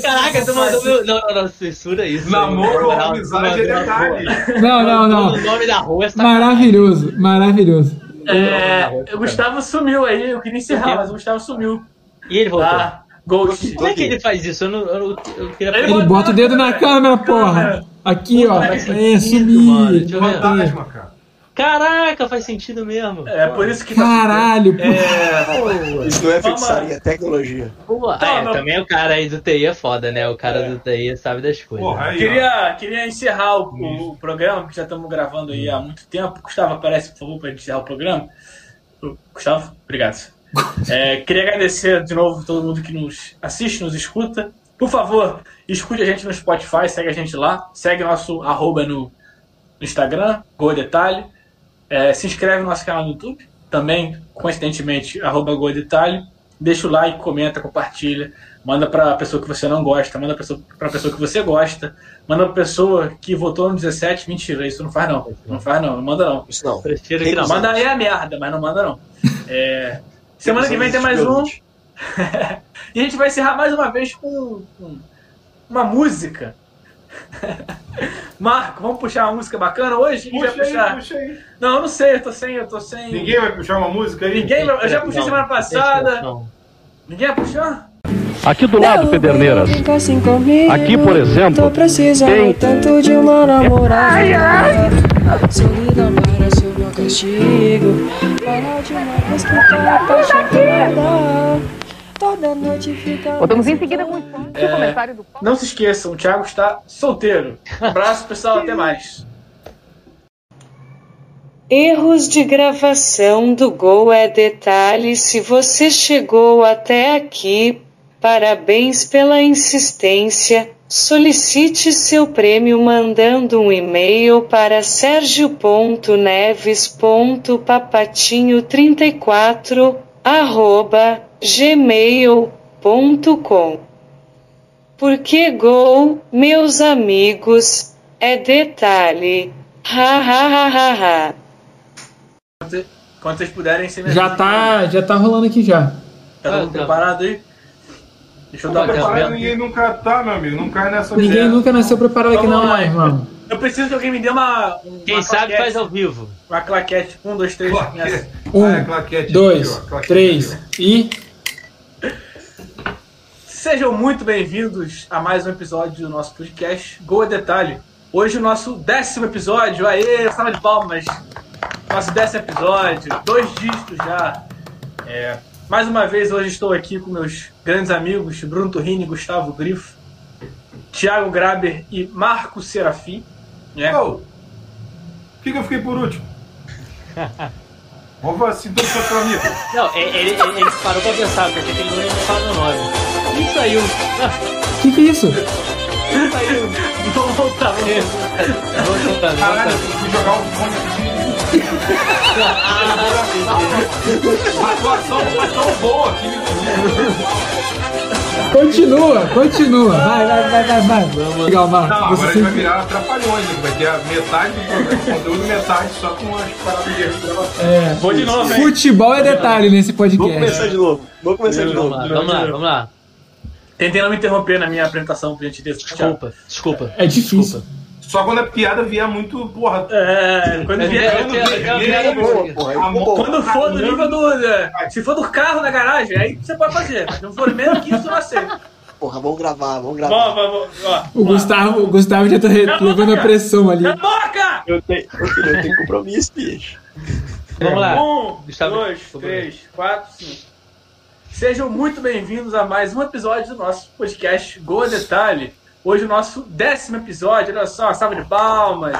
Caraca, tu mandou meu. Não, não, não, censura isso. Namoro ou amizade é detalhe. Não, não, não. O nome da rua é. Maravilhoso, maravilhoso. É, o Gustavo sumiu aí. Eu queria encerrar, mas o Gustavo sumiu. E ele voltou. Tá? Ghost. Como é que ele faz isso? Eu, não, eu, não- eu queria Ele Ele bota o dedo na câmera, porra. Aqui, ó. É, sumir. Deixa eu ver. Caraca, faz sentido mesmo. É por isso que tá Caralho, pô. É, Isso não é feitiçaria, é tecnologia. Pô, Não, é, não. também o cara aí do TI é foda, né? O cara do TI sabe das coisas. Porra, aí, ó. queria, queria encerrar o, o programa, que já estamos gravando aí há muito tempo. Gustavo, aparece, por favor, para encerrar o programa. Gustavo, obrigado. É, queria agradecer de novo todo mundo que nos assiste, nos escuta. Por favor, escute a gente no Spotify, segue a gente lá. Segue nosso arroba no, no Instagram, Gol Detalhe. É, se inscreve no nosso canal no YouTube, também, coincidentemente, arroba. Deixa o like, comenta, compartilha. Manda pra pessoa que você não gosta, manda pra pessoa, pra pessoa que você gosta. Manda pra pessoa que votou no 17. Mentira, isso não faz não. Não faz não, não manda não. Isso não. Prefiro que não. Manda aí a merda, mas não manda não. É, semana que vem tem mais um. E a gente vai encerrar mais uma vez com uma música. Marco, vamos puxar uma música bacana hoje? Vai Puxa aí, puxar? puxa aí. Não, eu não sei, eu tô sem, eu tô sem. Ninguém vai puxar uma música aí? Ninguém vai- Eu já puxei Não, semana passada. Ninguém vai puxar? Aqui do lado, Pederneiras. Assim comigo. Aqui, por exemplo, Tô precisando quem- tanto de uma namorada. Solidão parece o meu castigo. Fala de uma vez que tá apaixonada. Toda noite fica. Voltamos em seguida com o comentário do Não se esqueçam, o Thiago está solteiro. Abraço, pessoal, até mais. Erros de gravação do Gol é detalhe. Se você chegou até aqui, parabéns pela insistência. Solicite seu prêmio mandando um e-mail para sergio.neves.papatinho34 arroba gmail.com Porque Gol, meus amigos, é detalhe. Ha ha ha ha ha. Quando- vocês puderem, você me Já tá, já tá rolando aqui já. Tá todo mundo Ah, tá. preparado aí? Deixa eu dar uma Preparado, ninguém nunca tá, meu amigo. Não cai nessa Ninguém nunca nasceu preparado aqui Vamos não, lá, meu irmão. Eu preciso que alguém me dê uma. um- Quem uma sabe claquete. faz ao vivo. Uma claquete. Um, dois, três. Claquete. Um, Ah, é claquete Dois, aqui, claquete três aqui, e. Sejam muito bem-vindos a mais um episódio do nosso podcast Gol é Detalhe. Hoje o nosso décimo episódio. Aê, salva de palmas. Nosso décimo episódio. Dois dígitos já. É, mais uma vez, hoje estou aqui com meus grandes amigos Bruno Turrini, Gustavo Grifo, Thiago Graber e Marco Serafim. Né? Ô, Por que, que eu fiquei por último? Vamos assim, todo seu amigo. Não, ele, ele, ele- ele parou pra pensar, porque ele não ia falar meu nome. Saiu. Que que é isso? saiu. Vamos voltar. vamos voltar. Vamos Caralho, fui jogar um fone aqui. A atuação foi tão boa que Continua, continua. Vai, vai, vai, vai, vai. Legal, Marco. Não, Você agora a gente vai virar trapalhões, né? vai ter a metade do programa, conteúdo, metade só com as paradas de gravação. É. Vou de novo, hein? Futebol é detalhe nesse Vamos podcast. começar de novo. Vamos começar de Vamos novo. lá, vamos lá, vamos lá. Tentei não me interromper na minha apresentação, por gentileza. Thiago. Desculpa, desculpa. É difícil. Desculpa. Só quando a piada vier muito, porra. É, quando vier. Boa, porra. A mão- Boa. Quando for do nível do. Se for do carro na garagem, aí você pode fazer. Mas não for menos que isso, eu não aceito. Porra, vamos gravar, vamos gravar. ó, ó, ó. O Gustavo, o Gustavo já tá levando a pressão ali. Cala a boca! Eu tenho, ô, filho, eu tenho compromisso, bicho. Vamos lá. Um, Gustavo, dois, três, quatro, cinco. Sejam muito bem-vindos a mais um episódio do nosso podcast Gol a Detalhe. Hoje o nosso décimo episódio, olha só, uma salva de palmas.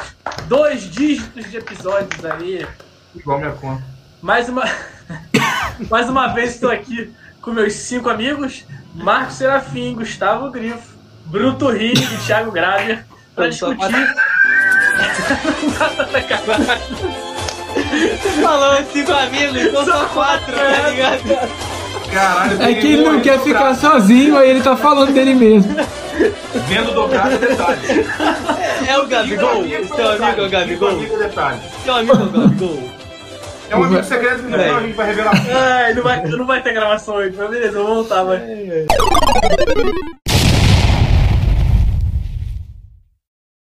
Dois dígitos de episódios aí. Igual minha conta. Mais uma, mais uma vez estou aqui com meus cinco amigos, Marcos Serafim, Gustavo Grifo, Bruno Turrini e Thiago Graver sou discutir. Falando cinco amigos, então só quatro, tá ligado? Caralho, É que ele não quer ficar sozinho, aí ele tá falando dele mesmo. Vendo dobrado é detalhe. É o Gabigol? Seu amigo é o Gabigol? É. Seu amigo é o Gabigol? É um amigo secreto que gente vai revelar. Ai, não vai, não vai ter gravação hoje, mas beleza, eu vou voltar, vai.